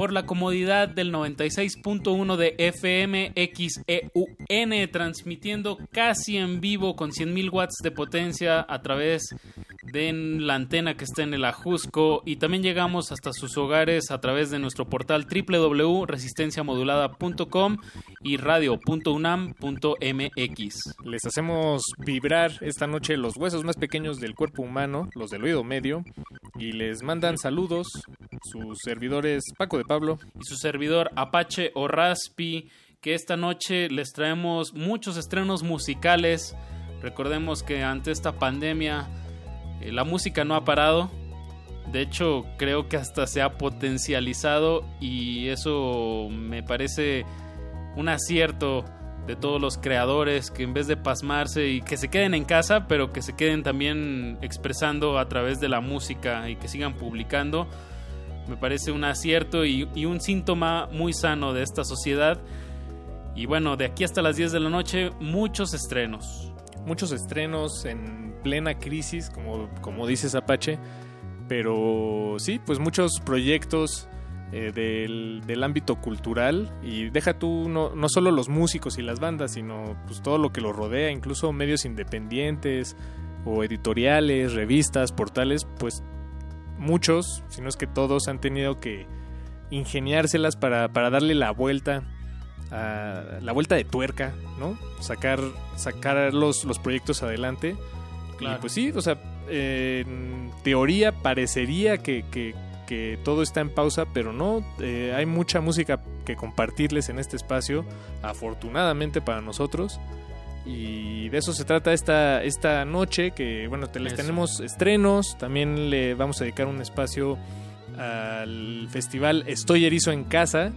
Por la comodidad del 96.1 de FM XEUN, transmitiendo casi en vivo con 100.000 watts de potencia a través de la antena que está en el Ajusco y también llegamos hasta sus hogares a través de nuestro portal www.resistenciamodulada.com y radio.unam.mx. Les hacemos vibrar esta noche los huesos más pequeños del cuerpo humano, los del oído medio, y les mandan saludos sus servidores Paco de Pablo y su servidor Apache o Raspi, que esta noche les traemos muchos estrenos musicales. Recordemos que ante esta pandemia eh, la música no ha parado. De hecho, creo que hasta se ha potencializado y eso me parece un acierto de todos los creadores que en vez de pasmarse y que se queden en casa, pero que se queden también expresando a través de la música y que sigan publicando, me parece un acierto y, un síntoma muy sano de esta sociedad. Y bueno, de aquí hasta las 10 de la noche, muchos estrenos. Muchos estrenos en plena crisis, como, como dices Apache, pero sí, pues muchos proyectos eh, del, del, ámbito cultural y deja tú no, no, solo los músicos y las bandas, sino pues todo lo que los rodea, incluso medios independientes o editoriales, revistas, portales, pues muchos, si no es que todos han tenido que ingeniárselas para, para darle la vuelta a la vuelta de tuerca, ¿no? Sacar, sacar los, los proyectos adelante. Y pues sí, o sea, eh, en teoría parecería que, que, que, todo está en pausa, pero no, eh, hay mucha música que compartirles en este espacio, afortunadamente para nosotros. Y de eso se trata esta, esta noche, que bueno, te les tenemos estrenos, también le vamos a dedicar un espacio al festival Estoy Erizo en Casa,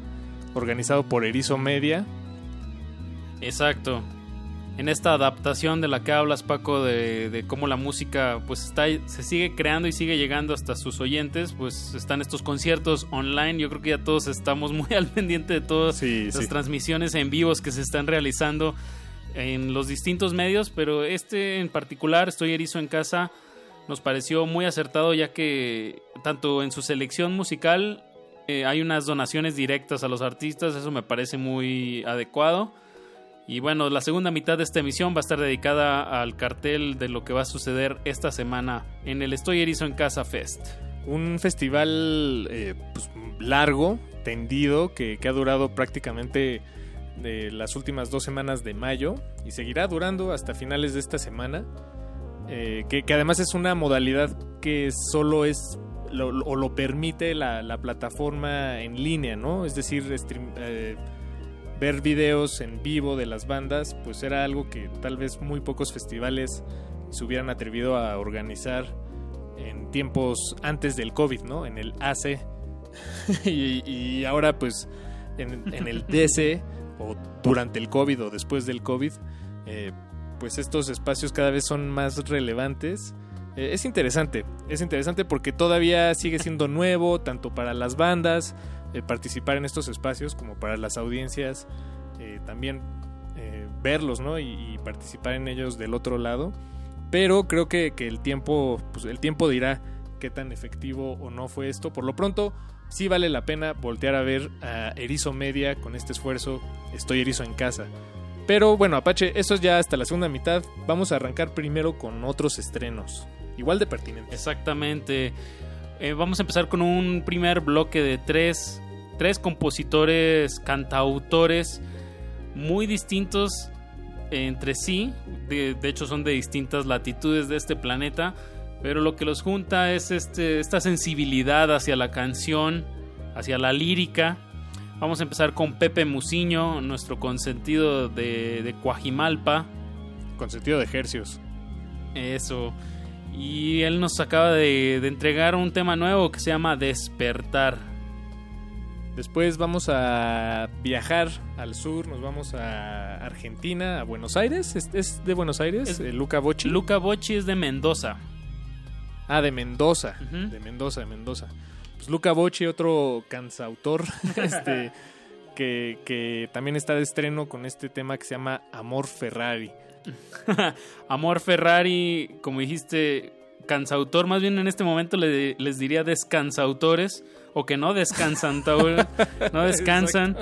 organizado por Erizo Media. Exacto. En esta adaptación de la que hablas, Paco, de, de, cómo la música pues está, se sigue creando y sigue llegando hasta sus oyentes, pues están estos conciertos online. Yo creo que ya todos estamos *laughs* muy al pendiente de todas sí, las sí. transmisiones en vivos que se están realizando en los distintos medios, pero este en particular, Estoy Erizo en Casa, nos pareció muy acertado ya que tanto en su selección musical eh, hay unas donaciones directas a los artistas, eso me parece muy adecuado. Y bueno, la segunda mitad de esta emisión va a estar dedicada al cartel de lo que va a suceder esta semana en el Estoy Erizo en Casa Fest. Un festival eh, pues, largo, tendido, que, que, ha durado prácticamente de las últimas dos semanas de mayo y seguirá durando hasta finales de esta semana. Eh, que, que, además es una modalidad que solo es o lo permite la, la, plataforma en línea, ¿no? Es decir, stream, eh, ver videos en vivo de las bandas, pues era algo que tal vez muy pocos festivales se hubieran atrevido a organizar en tiempos antes del COVID, ¿no? En el AC. *laughs* y, y, ahora pues en, en, el DC *laughs* o durante el COVID o después del COVID, eh, pues estos espacios cada vez son más relevantes. Eh, es interesante, es interesante porque todavía sigue siendo nuevo, tanto para las bandas, eh, participar en estos espacios como para las audiencias también verlos ¿no? Y, y, participar en ellos del otro lado pero creo que, que, el tiempo pues el tiempo dirá qué tan efectivo o no fue esto por lo pronto sí vale la pena voltear a ver a Erizo Media con este esfuerzo. Estoy erizo en casa. Pero bueno Apache eso es ya hasta la segunda mitad. Vamos a arrancar primero con otros estrenos. Igual de pertinentes. Exactamente. Eh, vamos a empezar con un primer bloque de tres, tres compositores, cantautores muy distintos entre sí. De, de, hecho, son de distintas latitudes de este planeta. Pero lo que los junta es este, esta sensibilidad hacia la canción, hacia la lírica. Vamos a empezar con Pepe Musiño, nuestro consentido de, de Coajimalpa. Consentido de Hercios. Eso. Y él nos acaba de, de, entregar un tema nuevo que se llama Despertar. Después vamos a viajar al sur, nos vamos a Argentina, a Buenos Aires. ¿Es, es de Buenos Aires? Es, Luca Bocci. Luca Bocci es de Mendoza. Ah, de Mendoza. Uh -huh. De Mendoza, de Mendoza. Pues Luca Bocci, otro cansautor, *laughs* este, que, que también está de estreno con este tema que se llama Amor Ferrari. *laughs* Amor Ferrari, como dijiste, cansautor, más bien en este momento les diría descansautores o que no descansan, *laughs* no descansan.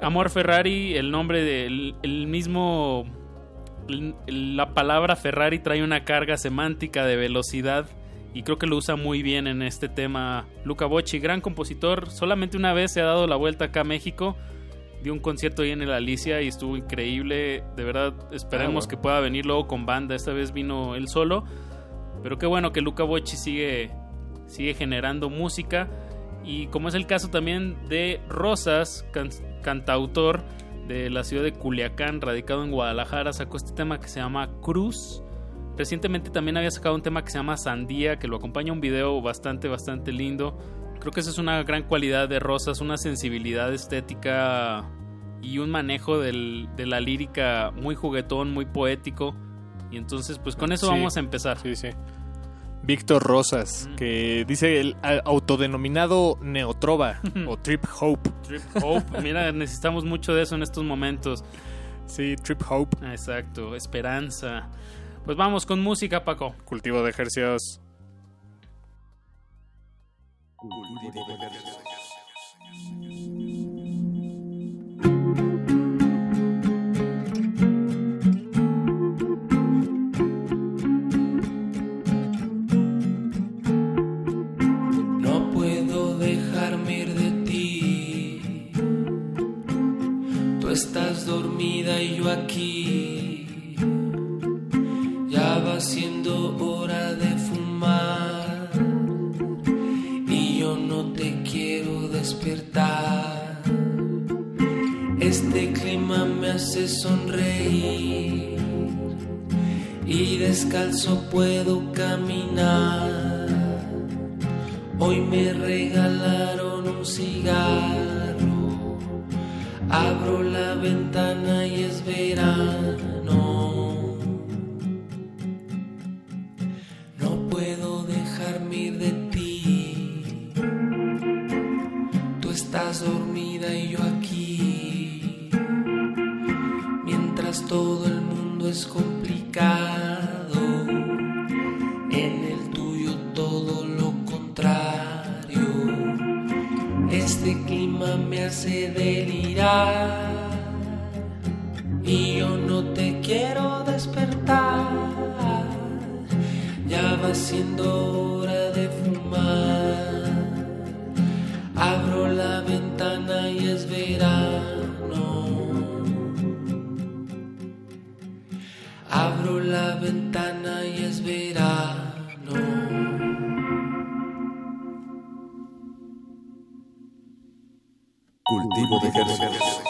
Amor Ferrari, el nombre del el mismo la palabra Ferrari trae una carga semántica de velocidad y creo que lo usa muy bien en este tema Luca Bocci, gran compositor, solamente una vez se ha dado la vuelta acá a México, dio un concierto ahí en el Alicia y estuvo increíble, de verdad esperemos ah, que pueda venir luego con banda, esta vez vino él solo, pero qué bueno que Luca Bocci sigue, sigue generando música. Y como es el caso también de Rosas, cantautor, de la ciudad de Culiacán, radicado en Guadalajara, sacó este tema que se llama Cruz. Recientemente también había sacado un tema que se llama Sandía, que lo acompaña un video bastante, bastante lindo. Creo que esa es una gran cualidad de Rosas, una sensibilidad estética y un manejo de la lírica muy juguetón, muy poético. Y entonces, pues con eso vamos a empezar. Sí, sí. Víctor Rosas, que dice el autodenominado Neotrova *laughs* o Trip Hope. Trip Hope, mira, necesitamos mucho de eso en estos momentos. Sí, Trip Hope. Exacto, esperanza. Pues vamos con música, Paco. Cultivo de ejercicios. Cultivo de ejercicios. estás dormida y yo aquí. Va siendo hora de fumar y yo no te quiero despertar. Este clima me hace sonreír y descalzo puedo caminar. Hoy me regalaron un cigarro Abro la ventana y es verano. Todo el mundo es complicado. En el tuyo todo lo contrario. Este clima me hace delirar y yo no te quiero despertar. Ya va siendo hora de fumar. Abro la ventana y es verano. Abro la ventana y es verano. Cultivo de ejercicios.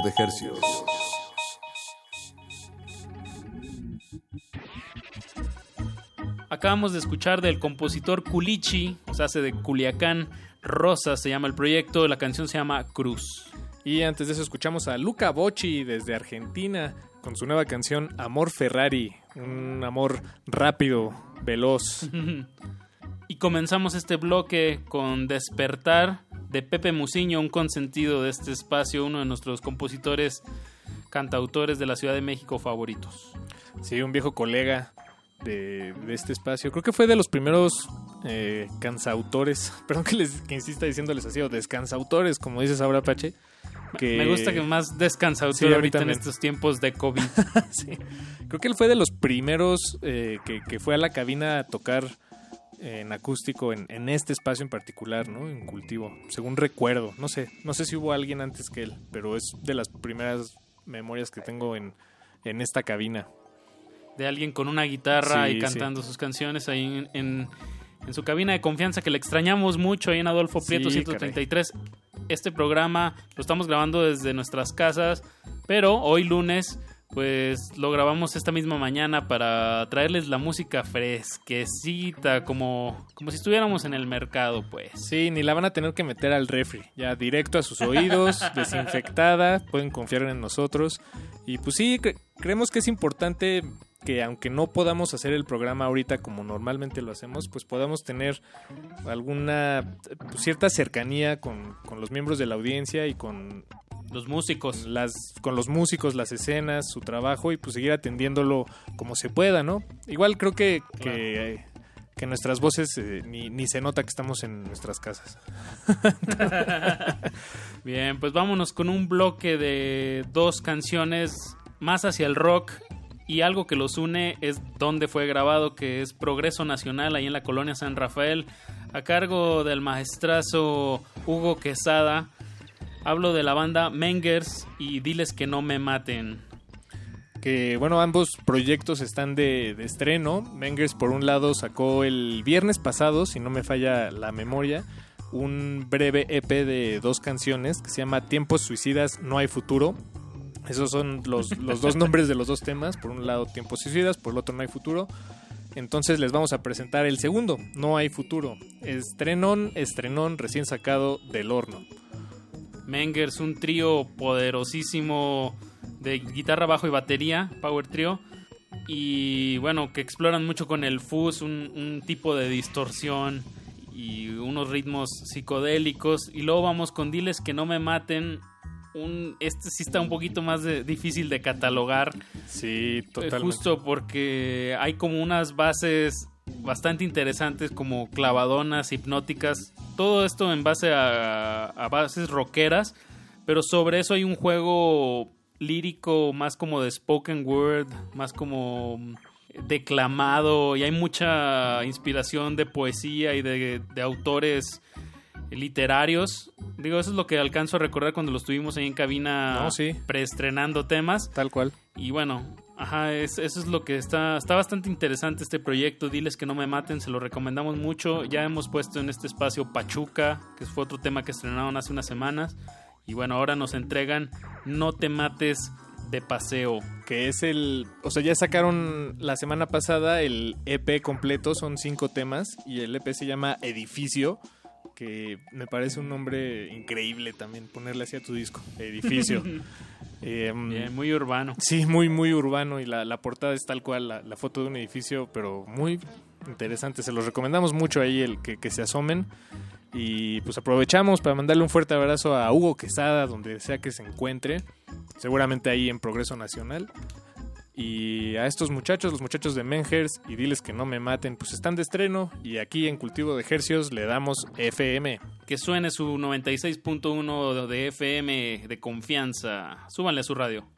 De hercios. Acabamos de escuchar del compositor Culichi, o sea, hace de Culiacán, Rosa se llama el proyecto, la canción se llama Cruz. Y antes de eso escuchamos a Luca Bocci desde Argentina con su nueva canción Amor Ferrari, un amor rápido, veloz. *laughs* y comenzamos este bloque con Despertar de Pepe Muciño, un consentido de este espacio, uno de nuestros compositores, cantautores de la Ciudad de México favoritos. Sí, un viejo colega de, de este espacio. Creo que fue de los primeros eh, cansautores, *laughs* perdón que les que insista diciéndoles así, o descansautores, como dices ahora, Pache. Que... Me gusta que más descansautor Sí, ahorita en estos tiempos de COVID. *laughs* Sí. Creo que él fue de los primeros eh, que, que fue a la cabina a tocar en acústico en, en este espacio en particular, ¿no? En cultivo, según recuerdo. No sé, no sé si hubo alguien antes que él, pero es de las primeras memorias que tengo en, en esta cabina. de alguien con una guitarra Sí, y cantando sus canciones ahí en, en- en su cabina de confianza que le extrañamos mucho ahí en Adolfo Prieto Sí, 133. Este programa lo estamos grabando desde nuestras casas, pero hoy lunes pues lo grabamos esta misma mañana para traerles la música fresquecita, como, como si estuviéramos en el mercado, pues. Sí, ni la van a tener que meter al refri, ya directo a sus oídos, *laughs* desinfectada, pueden confiar en nosotros. Y pues sí, cre- creemos que es importante que aunque no podamos hacer el programa ahorita como normalmente lo hacemos, pues podamos tener alguna pues, cierta cercanía con, con los miembros de la audiencia y con los músicos, las con los músicos, las escenas, su trabajo y pues seguir atendiéndolo como se pueda, ¿no? Igual creo que que, que nuestras voces eh, ni, ni se nota que estamos en nuestras casas. *laughs* Bien, pues vámonos con un bloque de dos canciones más hacia el rock y algo que los une es donde fue grabado, que es Progreso Nacional, ahí en la colonia San Rafael, a cargo del maestrazo Hugo Quesada. Hablo de la banda Mengers y diles que no me maten. que bueno, ambos proyectos están de, de estreno. Mengers por un lado sacó el viernes pasado, si no me falla la memoria, un breve EP de dos canciones que se llama Tiempos Suicidas, No hay futuro. Esos son los, *laughs* los dos nombres de los dos temas. Por un lado Tiempos Suicidas, por el otro No hay futuro. Entonces les vamos a presentar el segundo, No hay futuro. Estrenón, estrenón recién sacado del horno. Mengers, un trío poderosísimo de guitarra, bajo y batería, Power Trio. Y bueno, que exploran mucho con el fuzz, un, un tipo de distorsión y unos ritmos psicodélicos. Y luego vamos con Diles que no me maten. Un, este sí está un poquito más de- difícil de catalogar. Sí, Eh, totalmente. Justo porque hay como unas bases bastante interesantes como clavadonas, hipnóticas, todo esto en base a, a bases rockeras, pero sobre eso hay un juego lírico más como de spoken word, más como declamado y hay mucha inspiración de poesía y de, de autores literarios. Digo, eso es lo que alcanzo a recordar cuando lo estuvimos ahí en cabina No, sí. preestrenando temas. Tal cual. Y bueno, ajá, es- eso es lo que está, está bastante interesante este proyecto. Diles que no me maten, se lo recomendamos mucho. Ya hemos puesto en este espacio Pachuca, que fue otro tema que estrenaron hace unas semanas. Y bueno, ahora nos entregan No te mates de paseo. que es el, o sea, ya sacaron la semana pasada el EP completo, son cinco temas y el EP se llama Edificio, que me parece un nombre increíble también ponerle así a tu disco, Edificio. *laughs* Eh, Bien, muy urbano. Sí, muy, muy urbano y la, la portada es tal cual, la, la foto de un edificio, pero muy interesante. Se los recomendamos mucho ahí el que, que se asomen. Y pues aprovechamos para mandarle un fuerte abrazo a Hugo Quesada, donde sea que se encuentre, seguramente ahí en Progreso Nacional. Y a estos muchachos, los muchachos de Mengers, y diles que no me maten, pues están de estreno y aquí en Cultivo de Hercios le damos FM. Que suene su 96.1 de FM de confianza. Súbanle a su radio.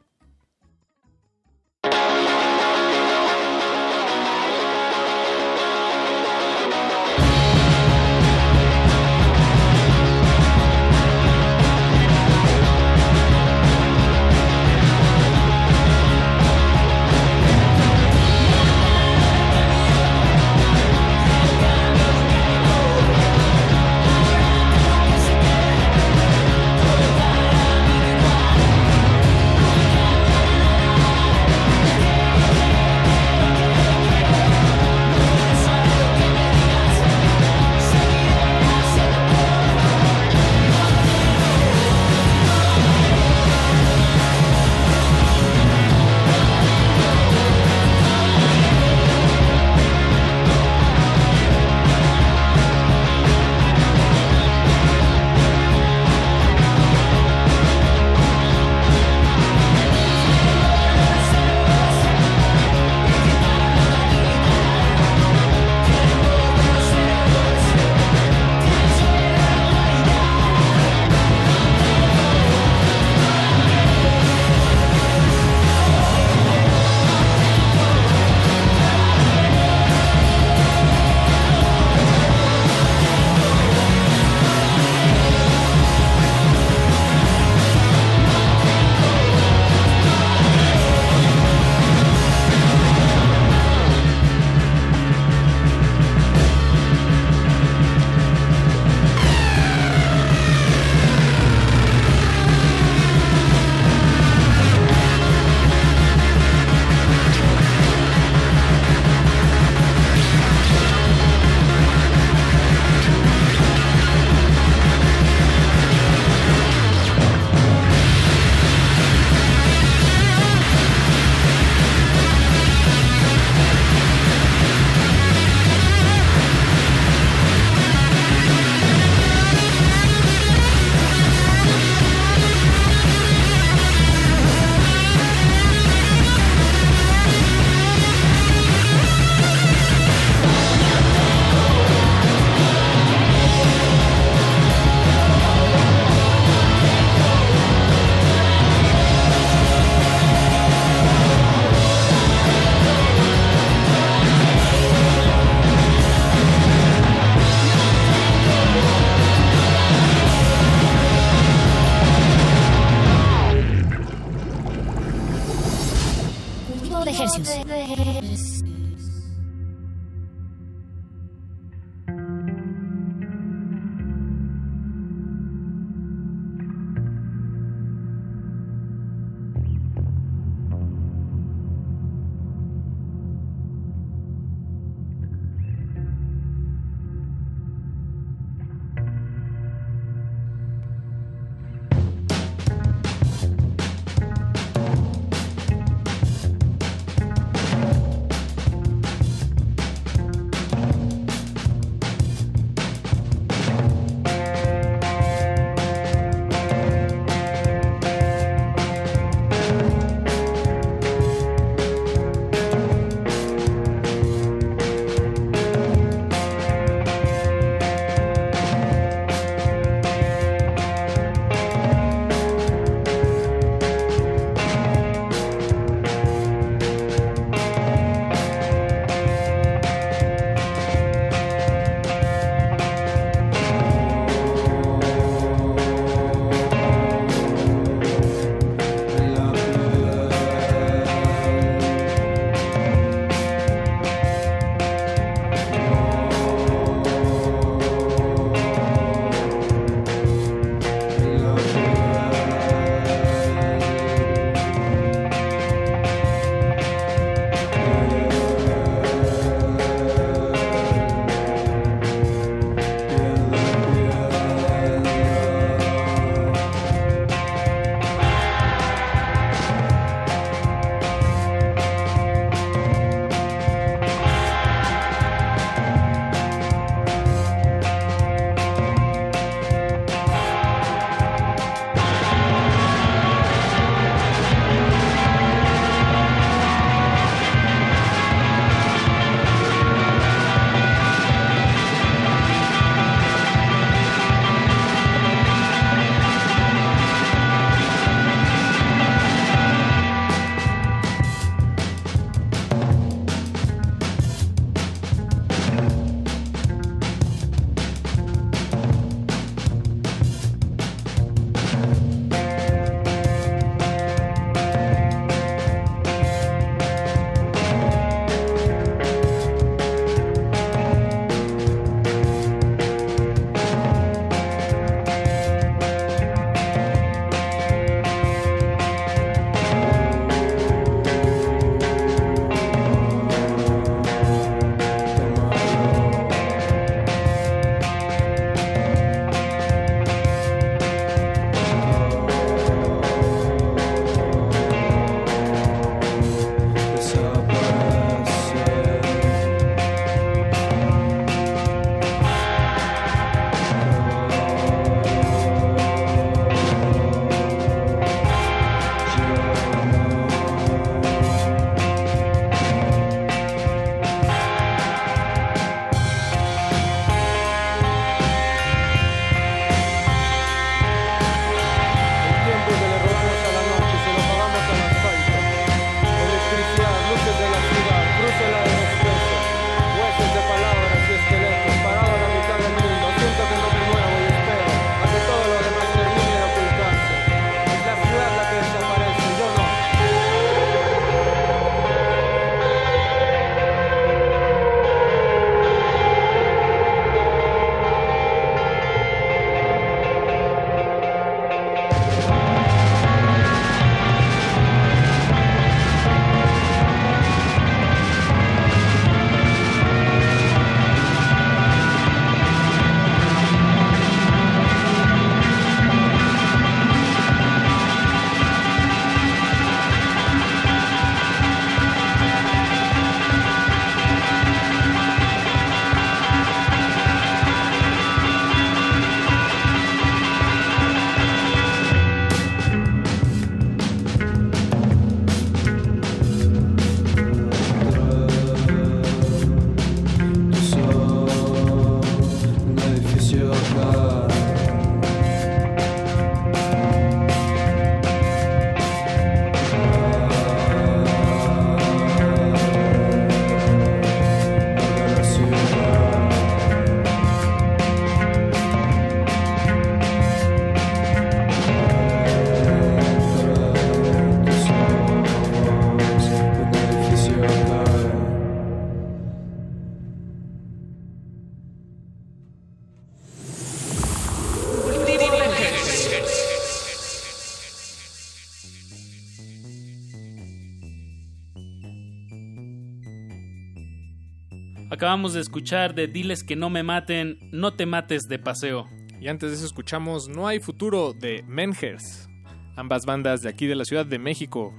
Acabamos de escuchar de Diles que no me maten, no te mates de paseo. Y antes de eso escuchamos No hay futuro de Menhers, ambas bandas de aquí de la Ciudad de México.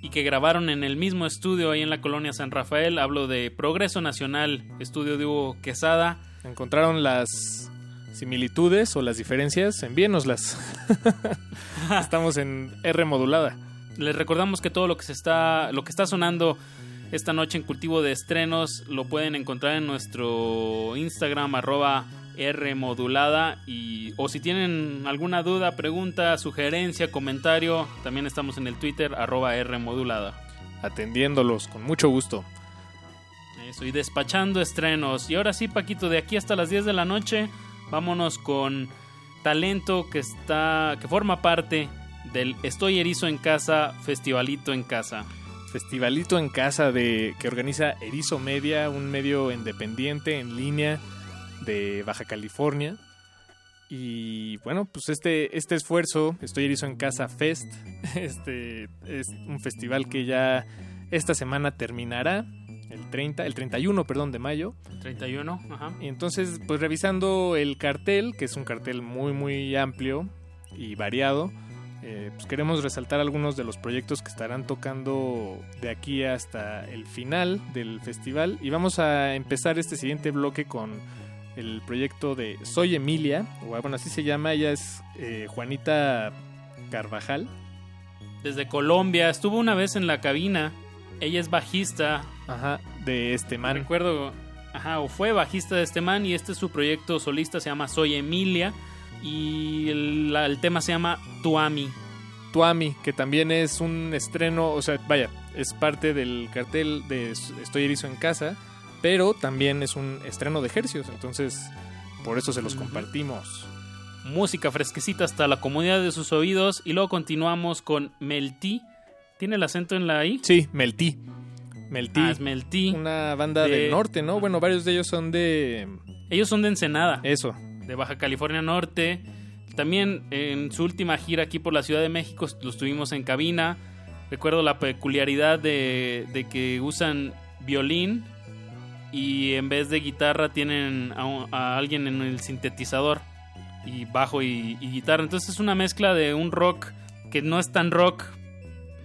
Y que grabaron en el mismo estudio ahí en la colonia San Rafael. Hablo de Progreso Nacional, estudio de Hugo Quesada. ¿Encontraron las similitudes o las diferencias? Envíenoslas. *laughs* Estamos en R modulada. Les recordamos que todo lo que se está, lo que está sonando esta noche en Cultivo de Estrenos lo pueden encontrar en nuestro Instagram arroba R modulada y o si tienen alguna duda, pregunta, sugerencia, comentario, también estamos en el Twitter arroba R modulada. Atendiéndolos con mucho gusto. Eso, y despachando estrenos. Y ahora sí, Paquito, de aquí hasta las 10 de la noche, vámonos con talento que está. que forma parte del Estoy Erizo en Casa, Festivalito en Casa. Festivalito en Casa de que organiza Erizo Media, un medio independiente en línea de Baja California. Y bueno, pues este, este esfuerzo, Estoy Erizo en Casa Fest, *laughs* este es un festival que ya esta semana terminará, el 30, el 31, perdón, de mayo. 31, ajá. Y entonces, pues revisando el cartel, que es un cartel muy, muy amplio y variado, eh, pues queremos resaltar algunos de los proyectos que estarán tocando de aquí hasta el final del festival. Y vamos a empezar este siguiente bloque con el proyecto de Soy Emilia, o bueno, así se llama, ella es eh, Juanita Carvajal. Desde Colombia, estuvo una vez en la cabina. Ella es bajista. Ajá, de este man. Recuerdo, ajá, o fue bajista de este man y este es su proyecto solista, se llama Soy Emilia y el, tema se llama Tuami. Tuami, que también es un estreno, o sea, vaya, es parte del cartel de Estoy Erizo en Casa, pero también es un estreno de ejercicios, entonces por eso se los compartimos. Música fresquecita hasta la comodidad de sus oídos y luego continuamos con Melty. ¿Tiene el acento en la I? Sí, Melty. Melty. Ah, es Melty. Una banda De- del norte, ¿no? Bueno, varios de ellos son de... Ellos son de Ensenada. Eso. De Baja California Norte. También en su última gira aquí por la Ciudad de México los tuvimos en cabina. Recuerdo la peculiaridad de, que usan violín y en vez de guitarra tienen a alguien en el sintetizador y bajo y, y guitarra. Entonces es una mezcla de un rock que no es tan rock,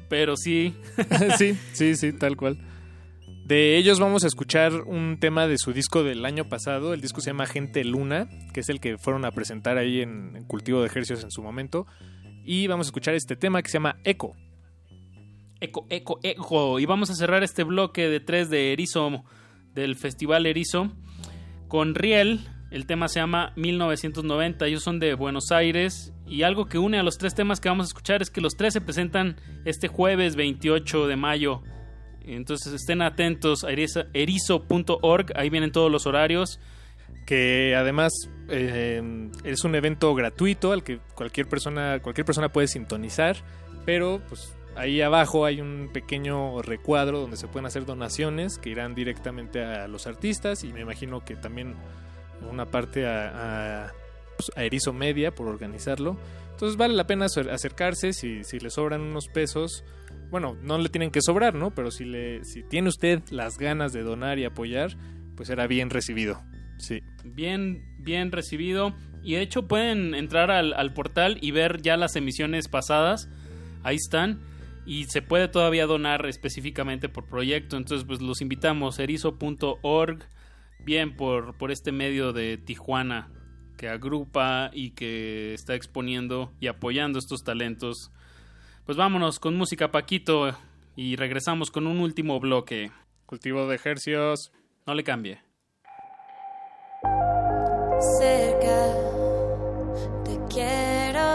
pero sí. *laughs* sí, sí, sí, tal cual. De ellos vamos a escuchar un tema de su disco del año pasado. El disco se llama Gente Luna, que es el que fueron a presentar ahí en, Cultivo de Ejercicios en su momento. Y vamos a escuchar este tema que se llama Eco. Eco, eco, eco. Y vamos a cerrar este bloque de tres de Erizo, del Festival Erizo, con Riel. El tema se llama 1990. Ellos son de Buenos Aires. Y algo que une a los tres temas que vamos a escuchar es que los tres se presentan este jueves 28 de mayo. Entonces estén atentos a erizo.org. Ahí vienen todos los horarios. que además eh, es un evento gratuito al que cualquier persona cualquier persona puede sintonizar pero pues ahí abajo hay un pequeño recuadro donde se pueden hacer donaciones que irán directamente a los artistas y me imagino que también una parte a, a, pues, a Erizo Media por organizarlo entonces vale la pena acer- acercarse si, si le sobran unos pesos bueno no le tienen que sobrar no pero si le si tiene usted las ganas de donar y apoyar pues será bien recibido sí Bien, bien recibido. Y de hecho pueden entrar al, al portal y ver ya las emisiones pasadas. Ahí están. Y se puede todavía donar específicamente por proyecto. Entonces, pues los invitamos. erizo.org. Bien por, por este medio de Tijuana que agrupa y que está exponiendo y apoyando estos talentos. Pues vámonos con música Paquito y regresamos con un último bloque. Cultivo de ejercicios. No le cambie. cerca, te quiero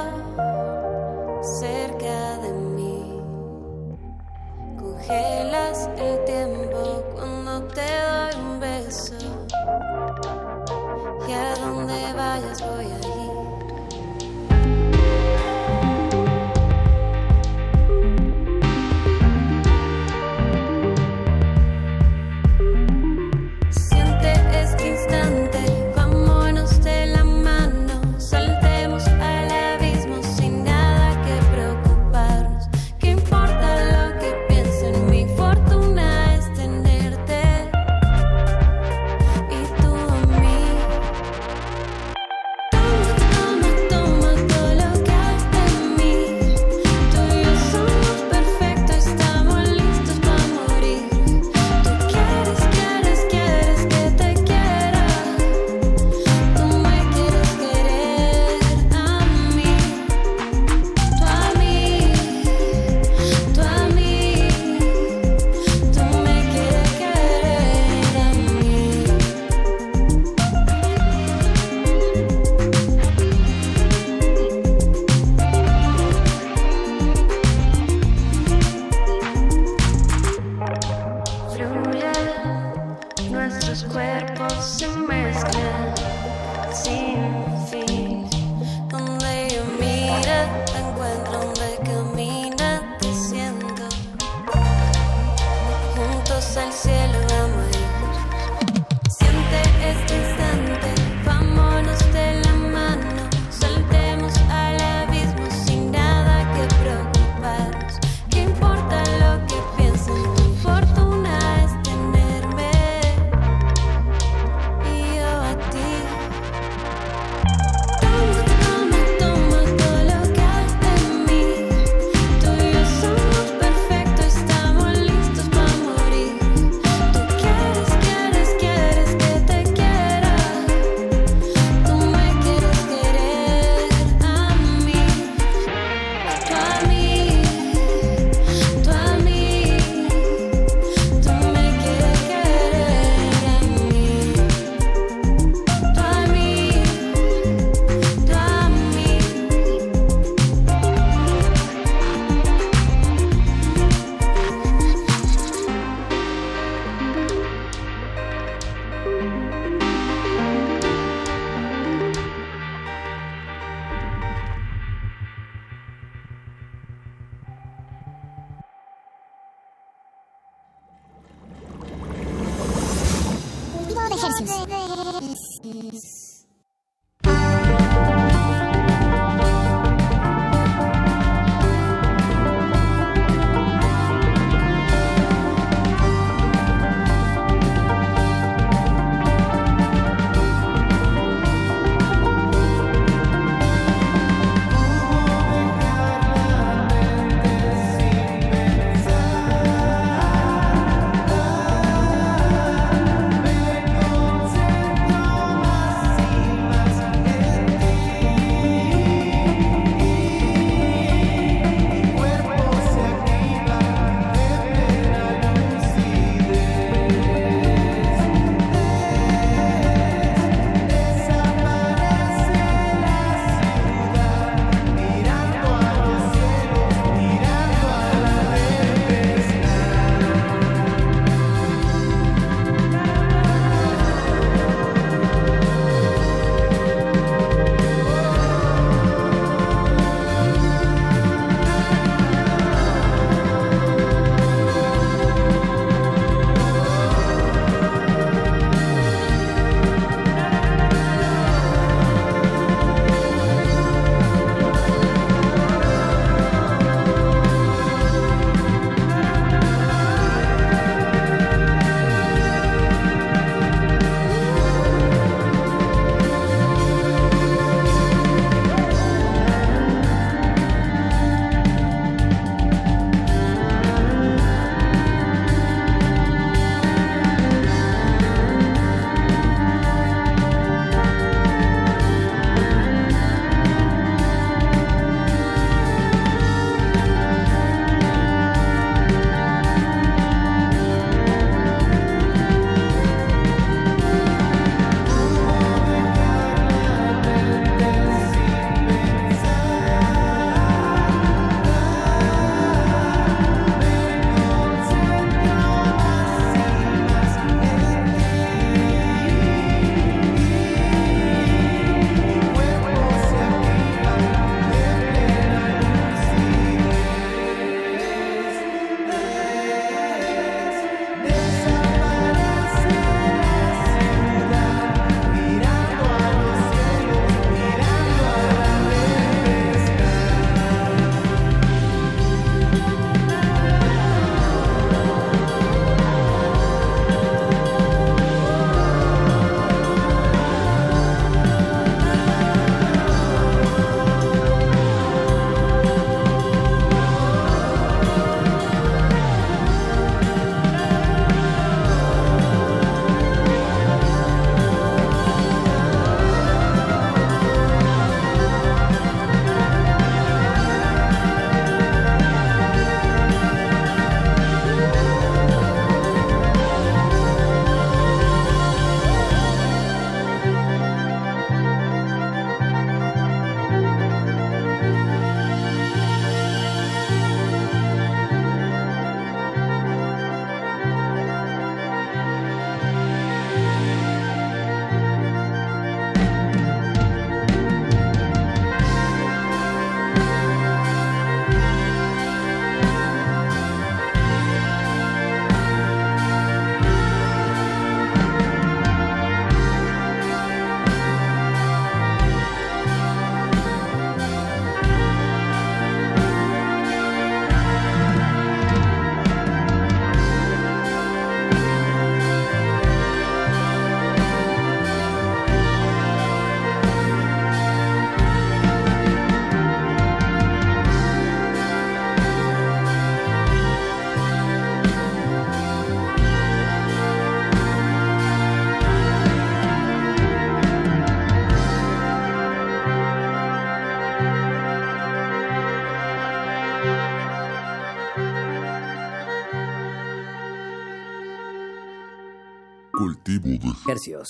cerca de mí. Congelas el tiempo cuando te doy un beso. Y a donde vayas voy a ir. Cultivo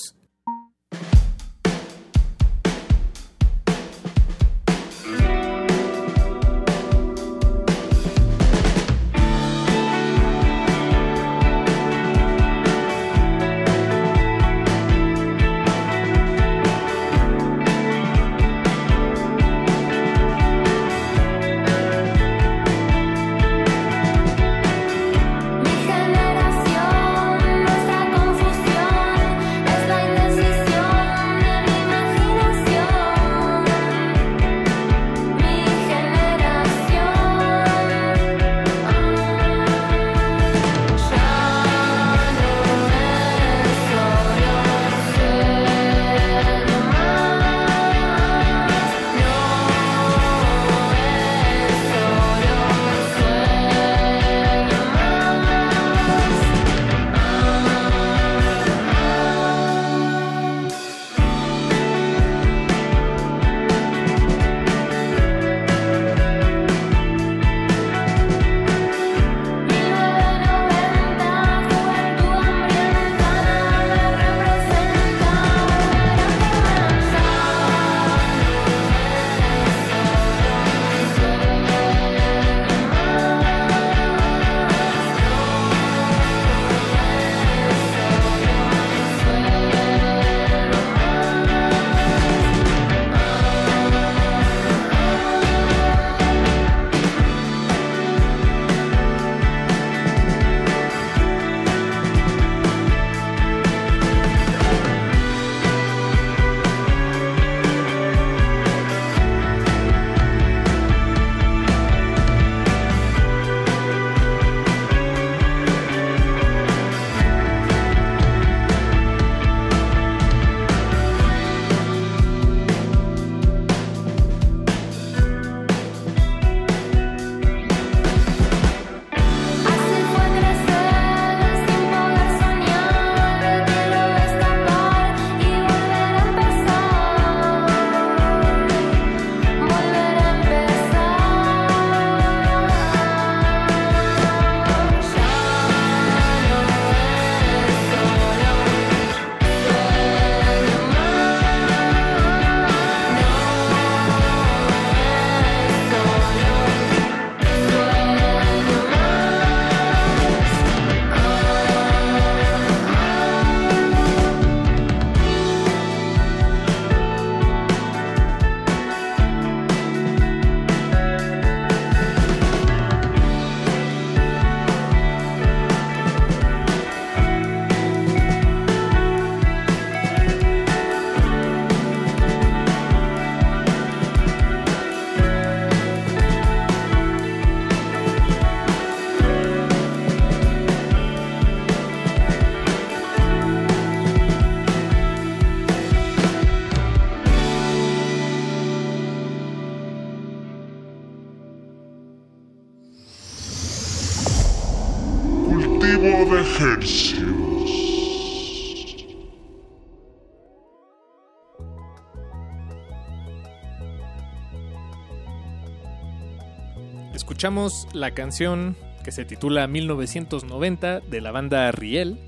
Escuchamos la canción que se titula 1990 de la banda Riel.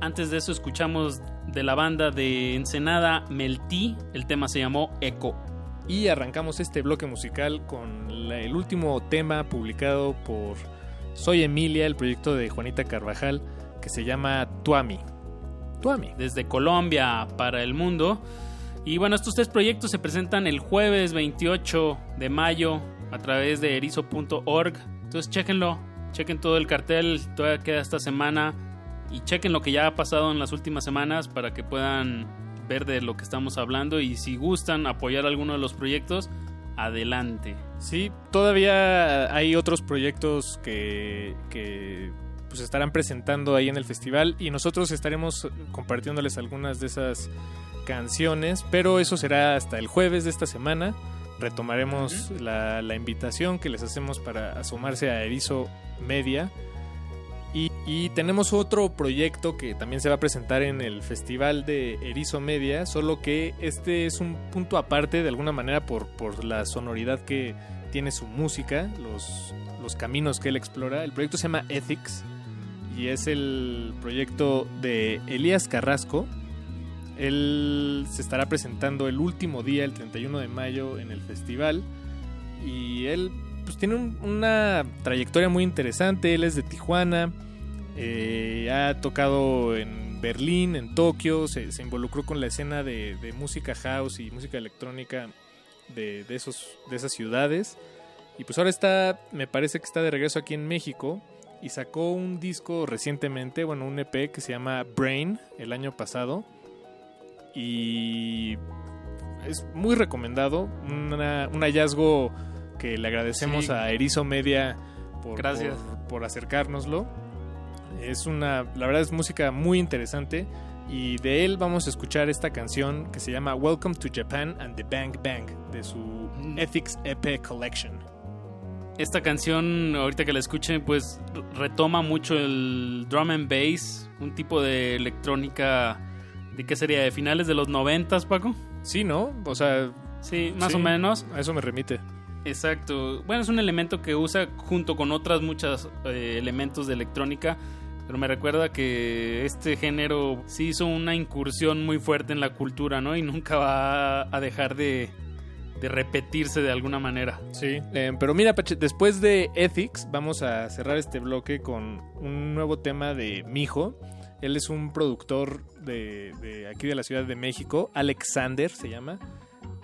Antes de eso escuchamos de la banda de Ensenada Meltí, el tema se llamó Eco. Y arrancamos este bloque musical con la- el último tema publicado por Soy Emilia, el proyecto de Juanita Carvajal, que se llama Tuami. Tuami. Desde Colombia para el mundo. Y bueno, estos tres proyectos se presentan el jueves 28 de mayo a través de erizo.org. Entonces chequenlo, chequen todo el cartel, todavía queda esta semana y chequen lo que ya ha pasado en las últimas semanas para que puedan ver de lo que estamos hablando y si gustan apoyar alguno de los proyectos, adelante. Sí, todavía hay otros proyectos que, que pues estarán presentando ahí en el festival y nosotros estaremos compartiéndoles algunas de esas canciones, pero eso será hasta el jueves de esta semana. Retomaremos la, la invitación que les hacemos para asomarse a Erizo Media. Y, y tenemos otro proyecto que también se va a presentar en el Festival de Erizo Media, solo que este es un punto aparte de alguna manera por, por la sonoridad que tiene su música, los, los caminos que él explora. El proyecto se llama Ethics y es el proyecto de Elías Carrasco. Él se estará presentando el último día, el 31 de mayo, en el festival. Y él pues, tiene un- una trayectoria muy interesante. Él es de Tijuana. eh, ha tocado en Berlín, en Tokio. Se, involucró con la escena de, de música house y música electrónica de, de esos, de esas ciudades. Y pues ahora está, me parece que está de regreso aquí en México. Y sacó un disco recientemente, bueno, un EP que se llama Brain el año pasado. Y es muy recomendado. una- un hallazgo que le agradecemos Sí. a Erizo Media por, Gracias. por, por acercárnoslo. Es una, la verdad es música muy interesante. Y de él vamos a escuchar esta canción que se llama Welcome to Japan and the Bang Bang de su Ethics EP Collection. Esta canción, ahorita que la escuchen, pues retoma mucho el drum and bass, un tipo de electrónica de qué sería, de finales de los noventas, Paco. Sí, ¿no? O sea, sí, más sí, o menos. A eso me remite. Exacto. Bueno, es un elemento que usa junto con otras muchas eh, elementos de electrónica, pero me recuerda que este género sí hizo una incursión muy fuerte en la cultura, ¿no? Y nunca va a dejar de, de repetirse de alguna manera. Sí, eh, pero mira, Pache, después de Ethics, vamos a cerrar este bloque con un nuevo tema de Mijo. Él es un productor de, aquí de la Ciudad de México, Alexander se llama.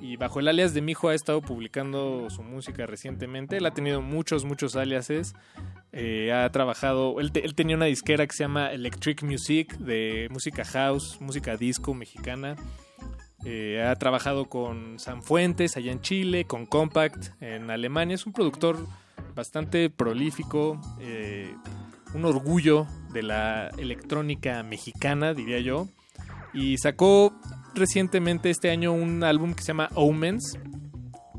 Y bajo el alias de Mijo ha estado publicando su música recientemente. Él ha tenido muchos, muchos aliases. Eh, ha trabajado, él tenía una disquera que se llama Electric Music, de música house, música disco mexicana. Eh, ha trabajado con San Fuentes allá en Chile, con Compact en Alemania. Es un productor bastante prolífico, eh, un orgullo de la electrónica mexicana, diría yo. Y sacó recientemente este año un álbum que se llama Omens,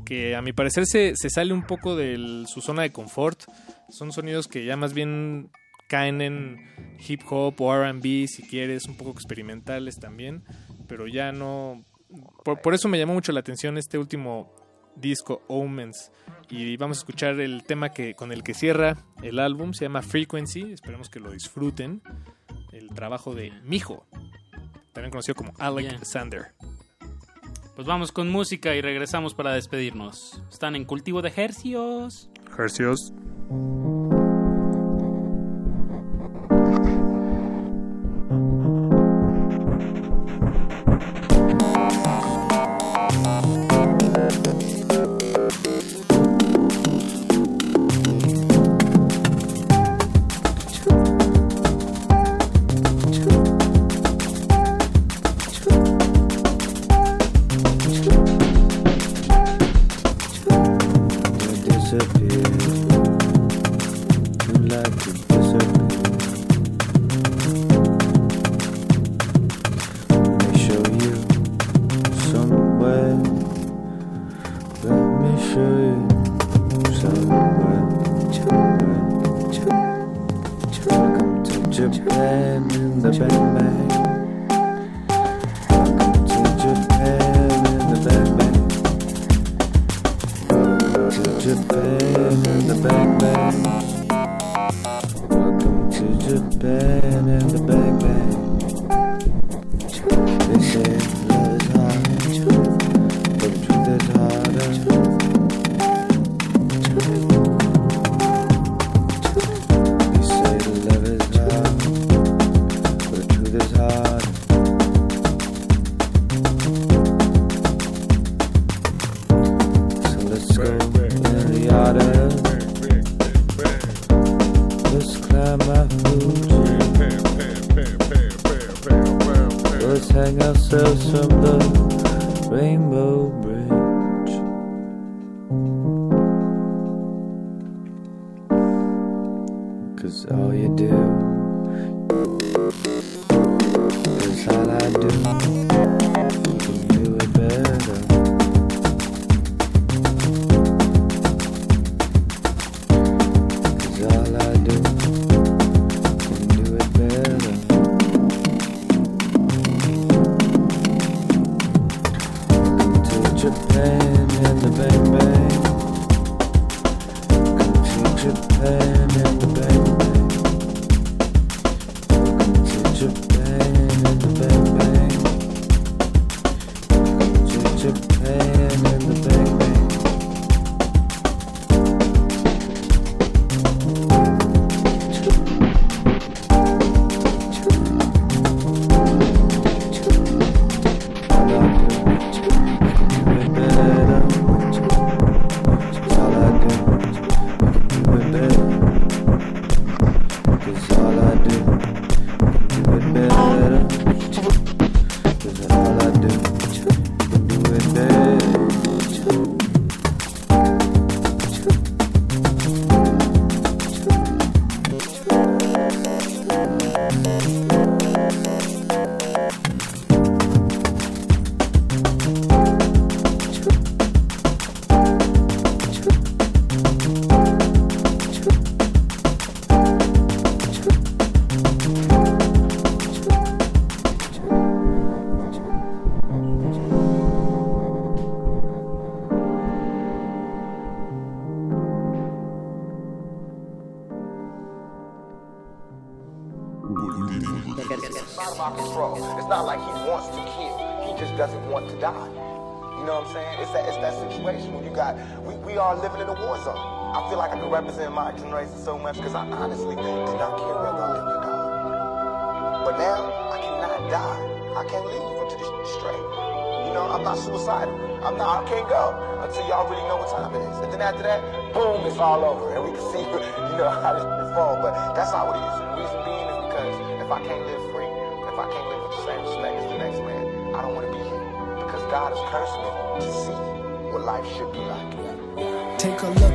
que a mi parecer se, sale un poco de su zona de confort. Son sonidos que ya más bien caen en hip hop o RB, si quieres, un poco experimentales también, pero ya no... Por, por eso me llamó mucho la atención este último disco, Omens. Y vamos a escuchar el tema que, con el que cierra el álbum, se llama Frequency, esperemos que lo disfruten. El trabajo de Mijo, también conocido como Alexander. Pues vamos con música y regresamos para despedirnos. Están en cultivo de hercios. Hercios.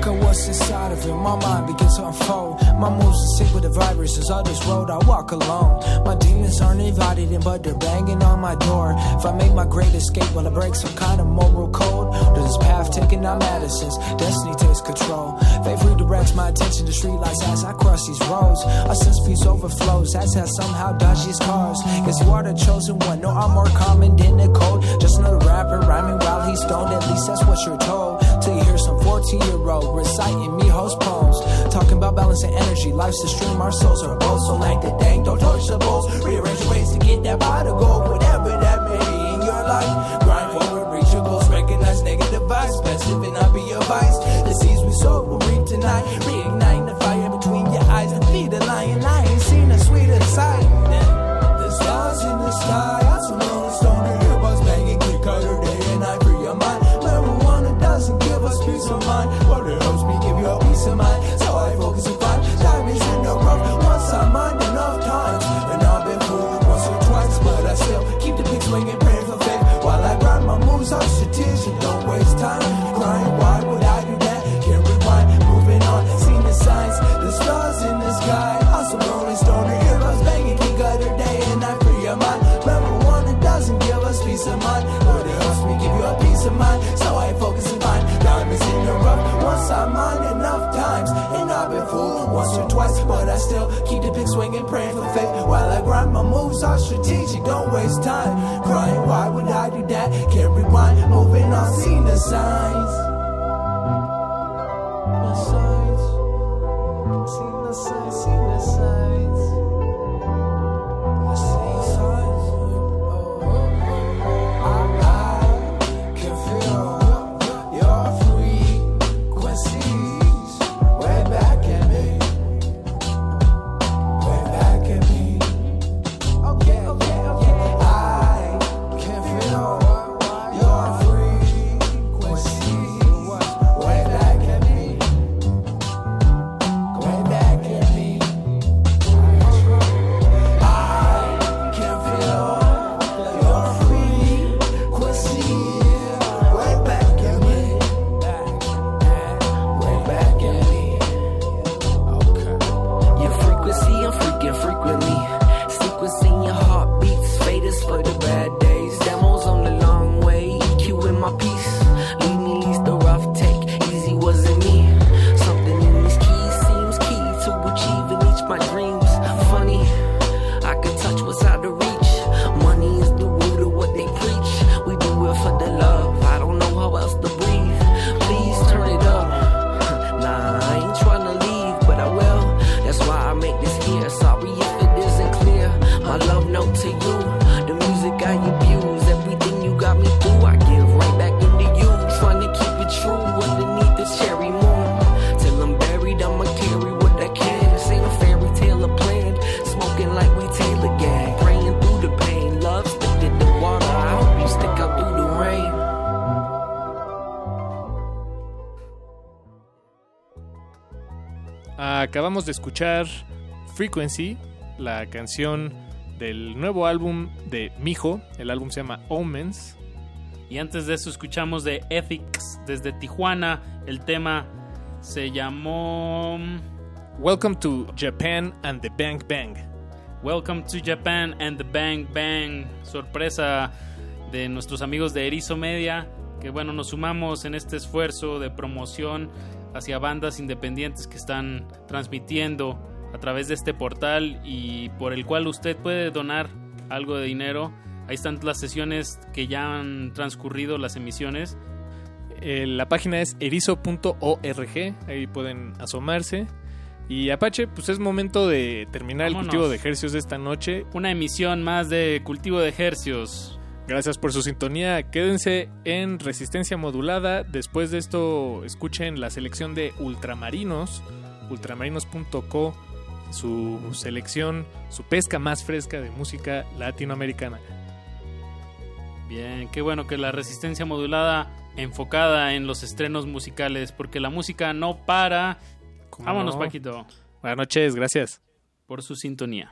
Look at what's inside of it, my mind begins to unfold. My moves are sick with the viruses, on this road I walk alone. My demons aren't invited in, but they're banging on my door. If I make my great escape, will I break some kind of moral code? Or this path taken on Madison's, destiny takes control. They redirect my attention to streetlights as I cross these roads. I sense peace overflows as I somehow dodge these cars. are the chosen one, no, I'm more common than the cold. Just another rapper rhyming while he's stoned, at least that's what you're told to hear some 14 year old reciting me host poems. Talking about balancing energy, life's a stream, our souls are both. So, like the dang, don't touch the bowls. Rearrange your ways to get that body goal, whatever that may be in your life. Grind forward, reach your goals, recognize negative vibes, best living are strategic, don't waste time. Crying, why would I do that? Can't rewind, moving on, seeing the signs. Acabamos de escuchar Frequency, la canción del nuevo álbum de Mijo. El álbum se llama Omens. Y antes de eso escuchamos de Ethics desde Tijuana. El tema se llamó Welcome to Japan and the Bang Bang. Welcome to Japan and the Bang Bang. Sorpresa de nuestros amigos de Erizo Media. Que bueno, nos sumamos en este esfuerzo de promoción hacia bandas independientes que están transmitiendo a través de este portal y por el cual usted puede donar algo de dinero. Ahí están las sesiones que ya han transcurrido, las emisiones. Eh, la página es erizo.org, ahí pueden asomarse. Y Apache, pues es momento de terminar Vámonos. el cultivo de ejercios de esta noche. Una emisión más de cultivo de ejercios. Gracias por su sintonía. Quédense en resistencia modulada. Después de esto, escuchen la selección de Ultramarinos, ultramarinos.co, su selección, su pesca más fresca de música latinoamericana. Bien, qué bueno que la resistencia modulada enfocada en los estrenos musicales, porque la música no para. ¿Cómo Vámonos, no? Paquito, Buenas noches, gracias. por su sintonía.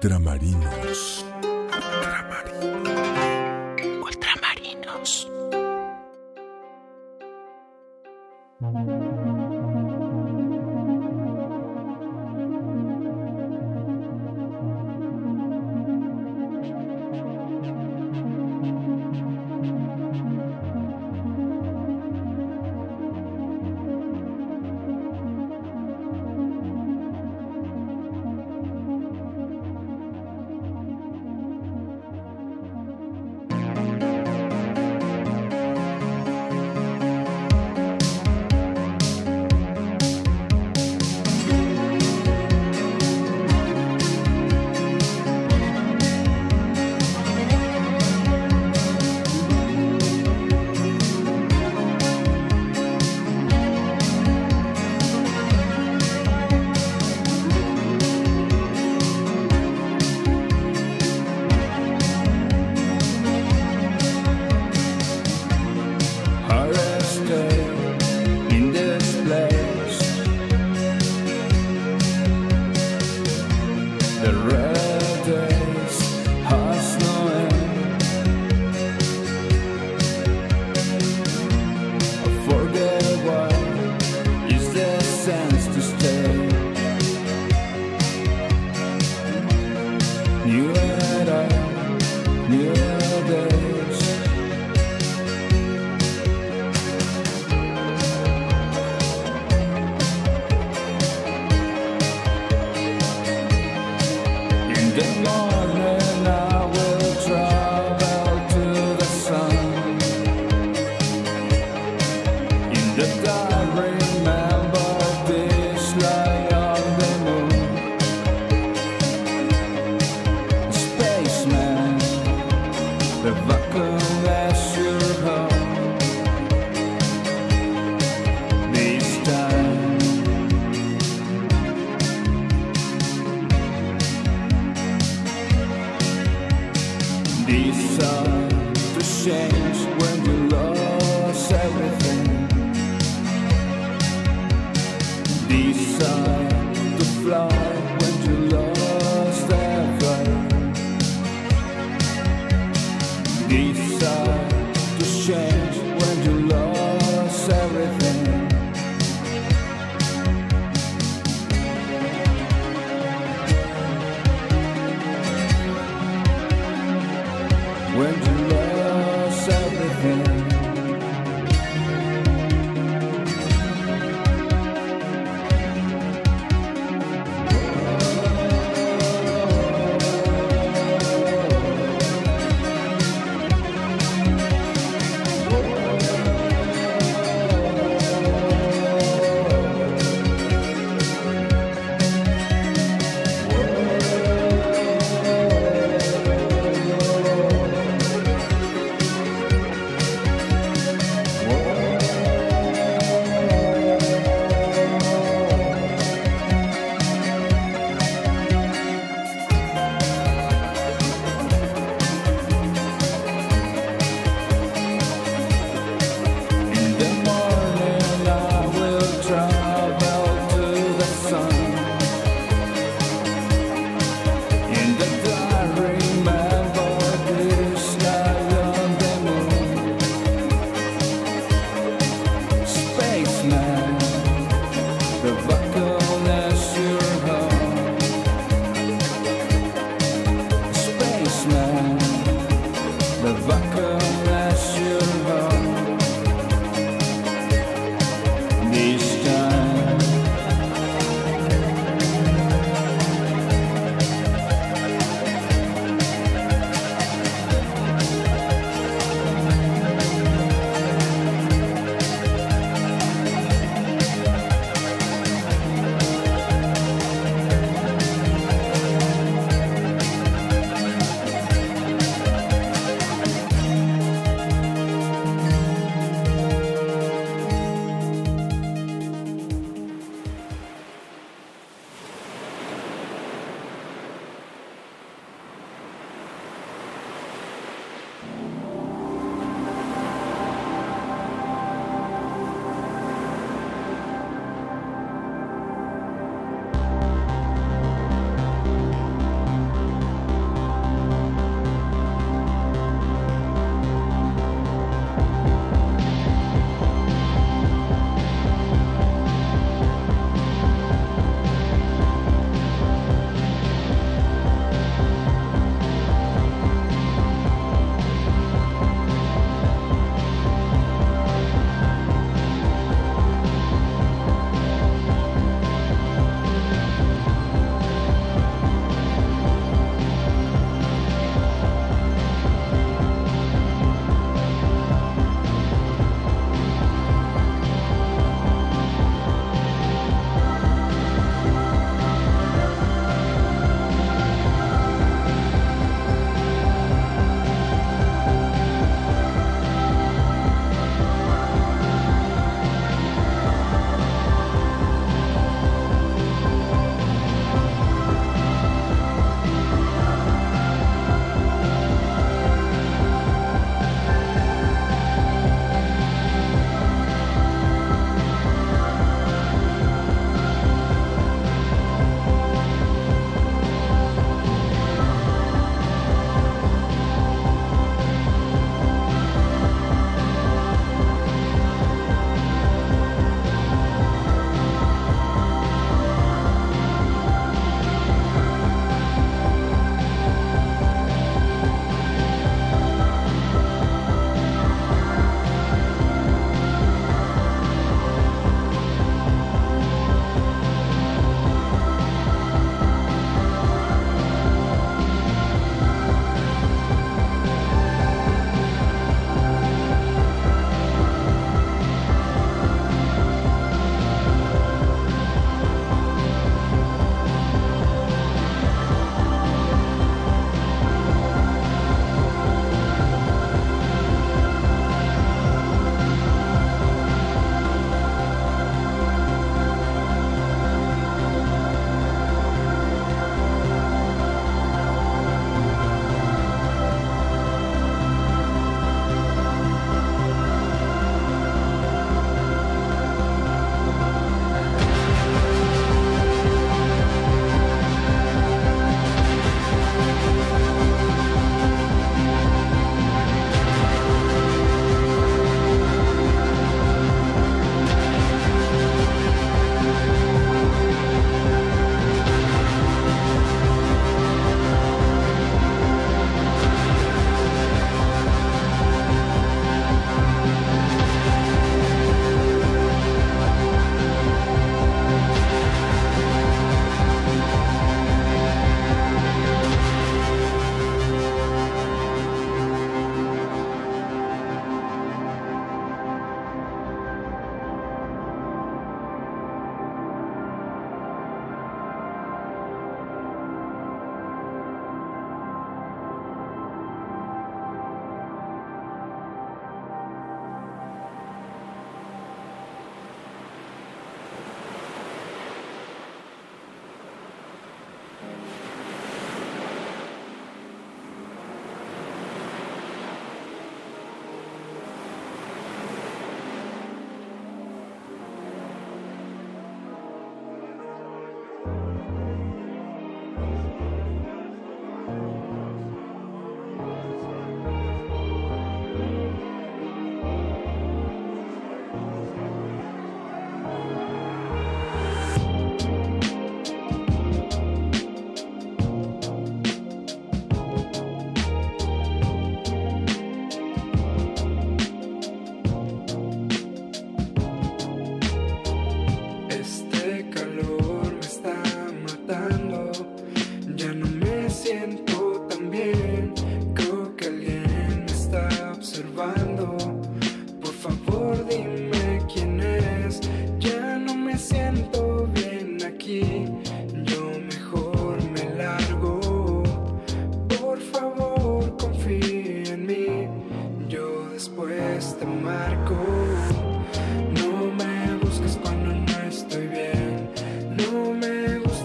Ultramarinos. Ultramarinos. Arrested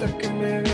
hasta que me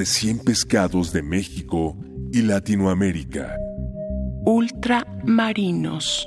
recién pescados de México y Latinoamérica. Ultramarinos.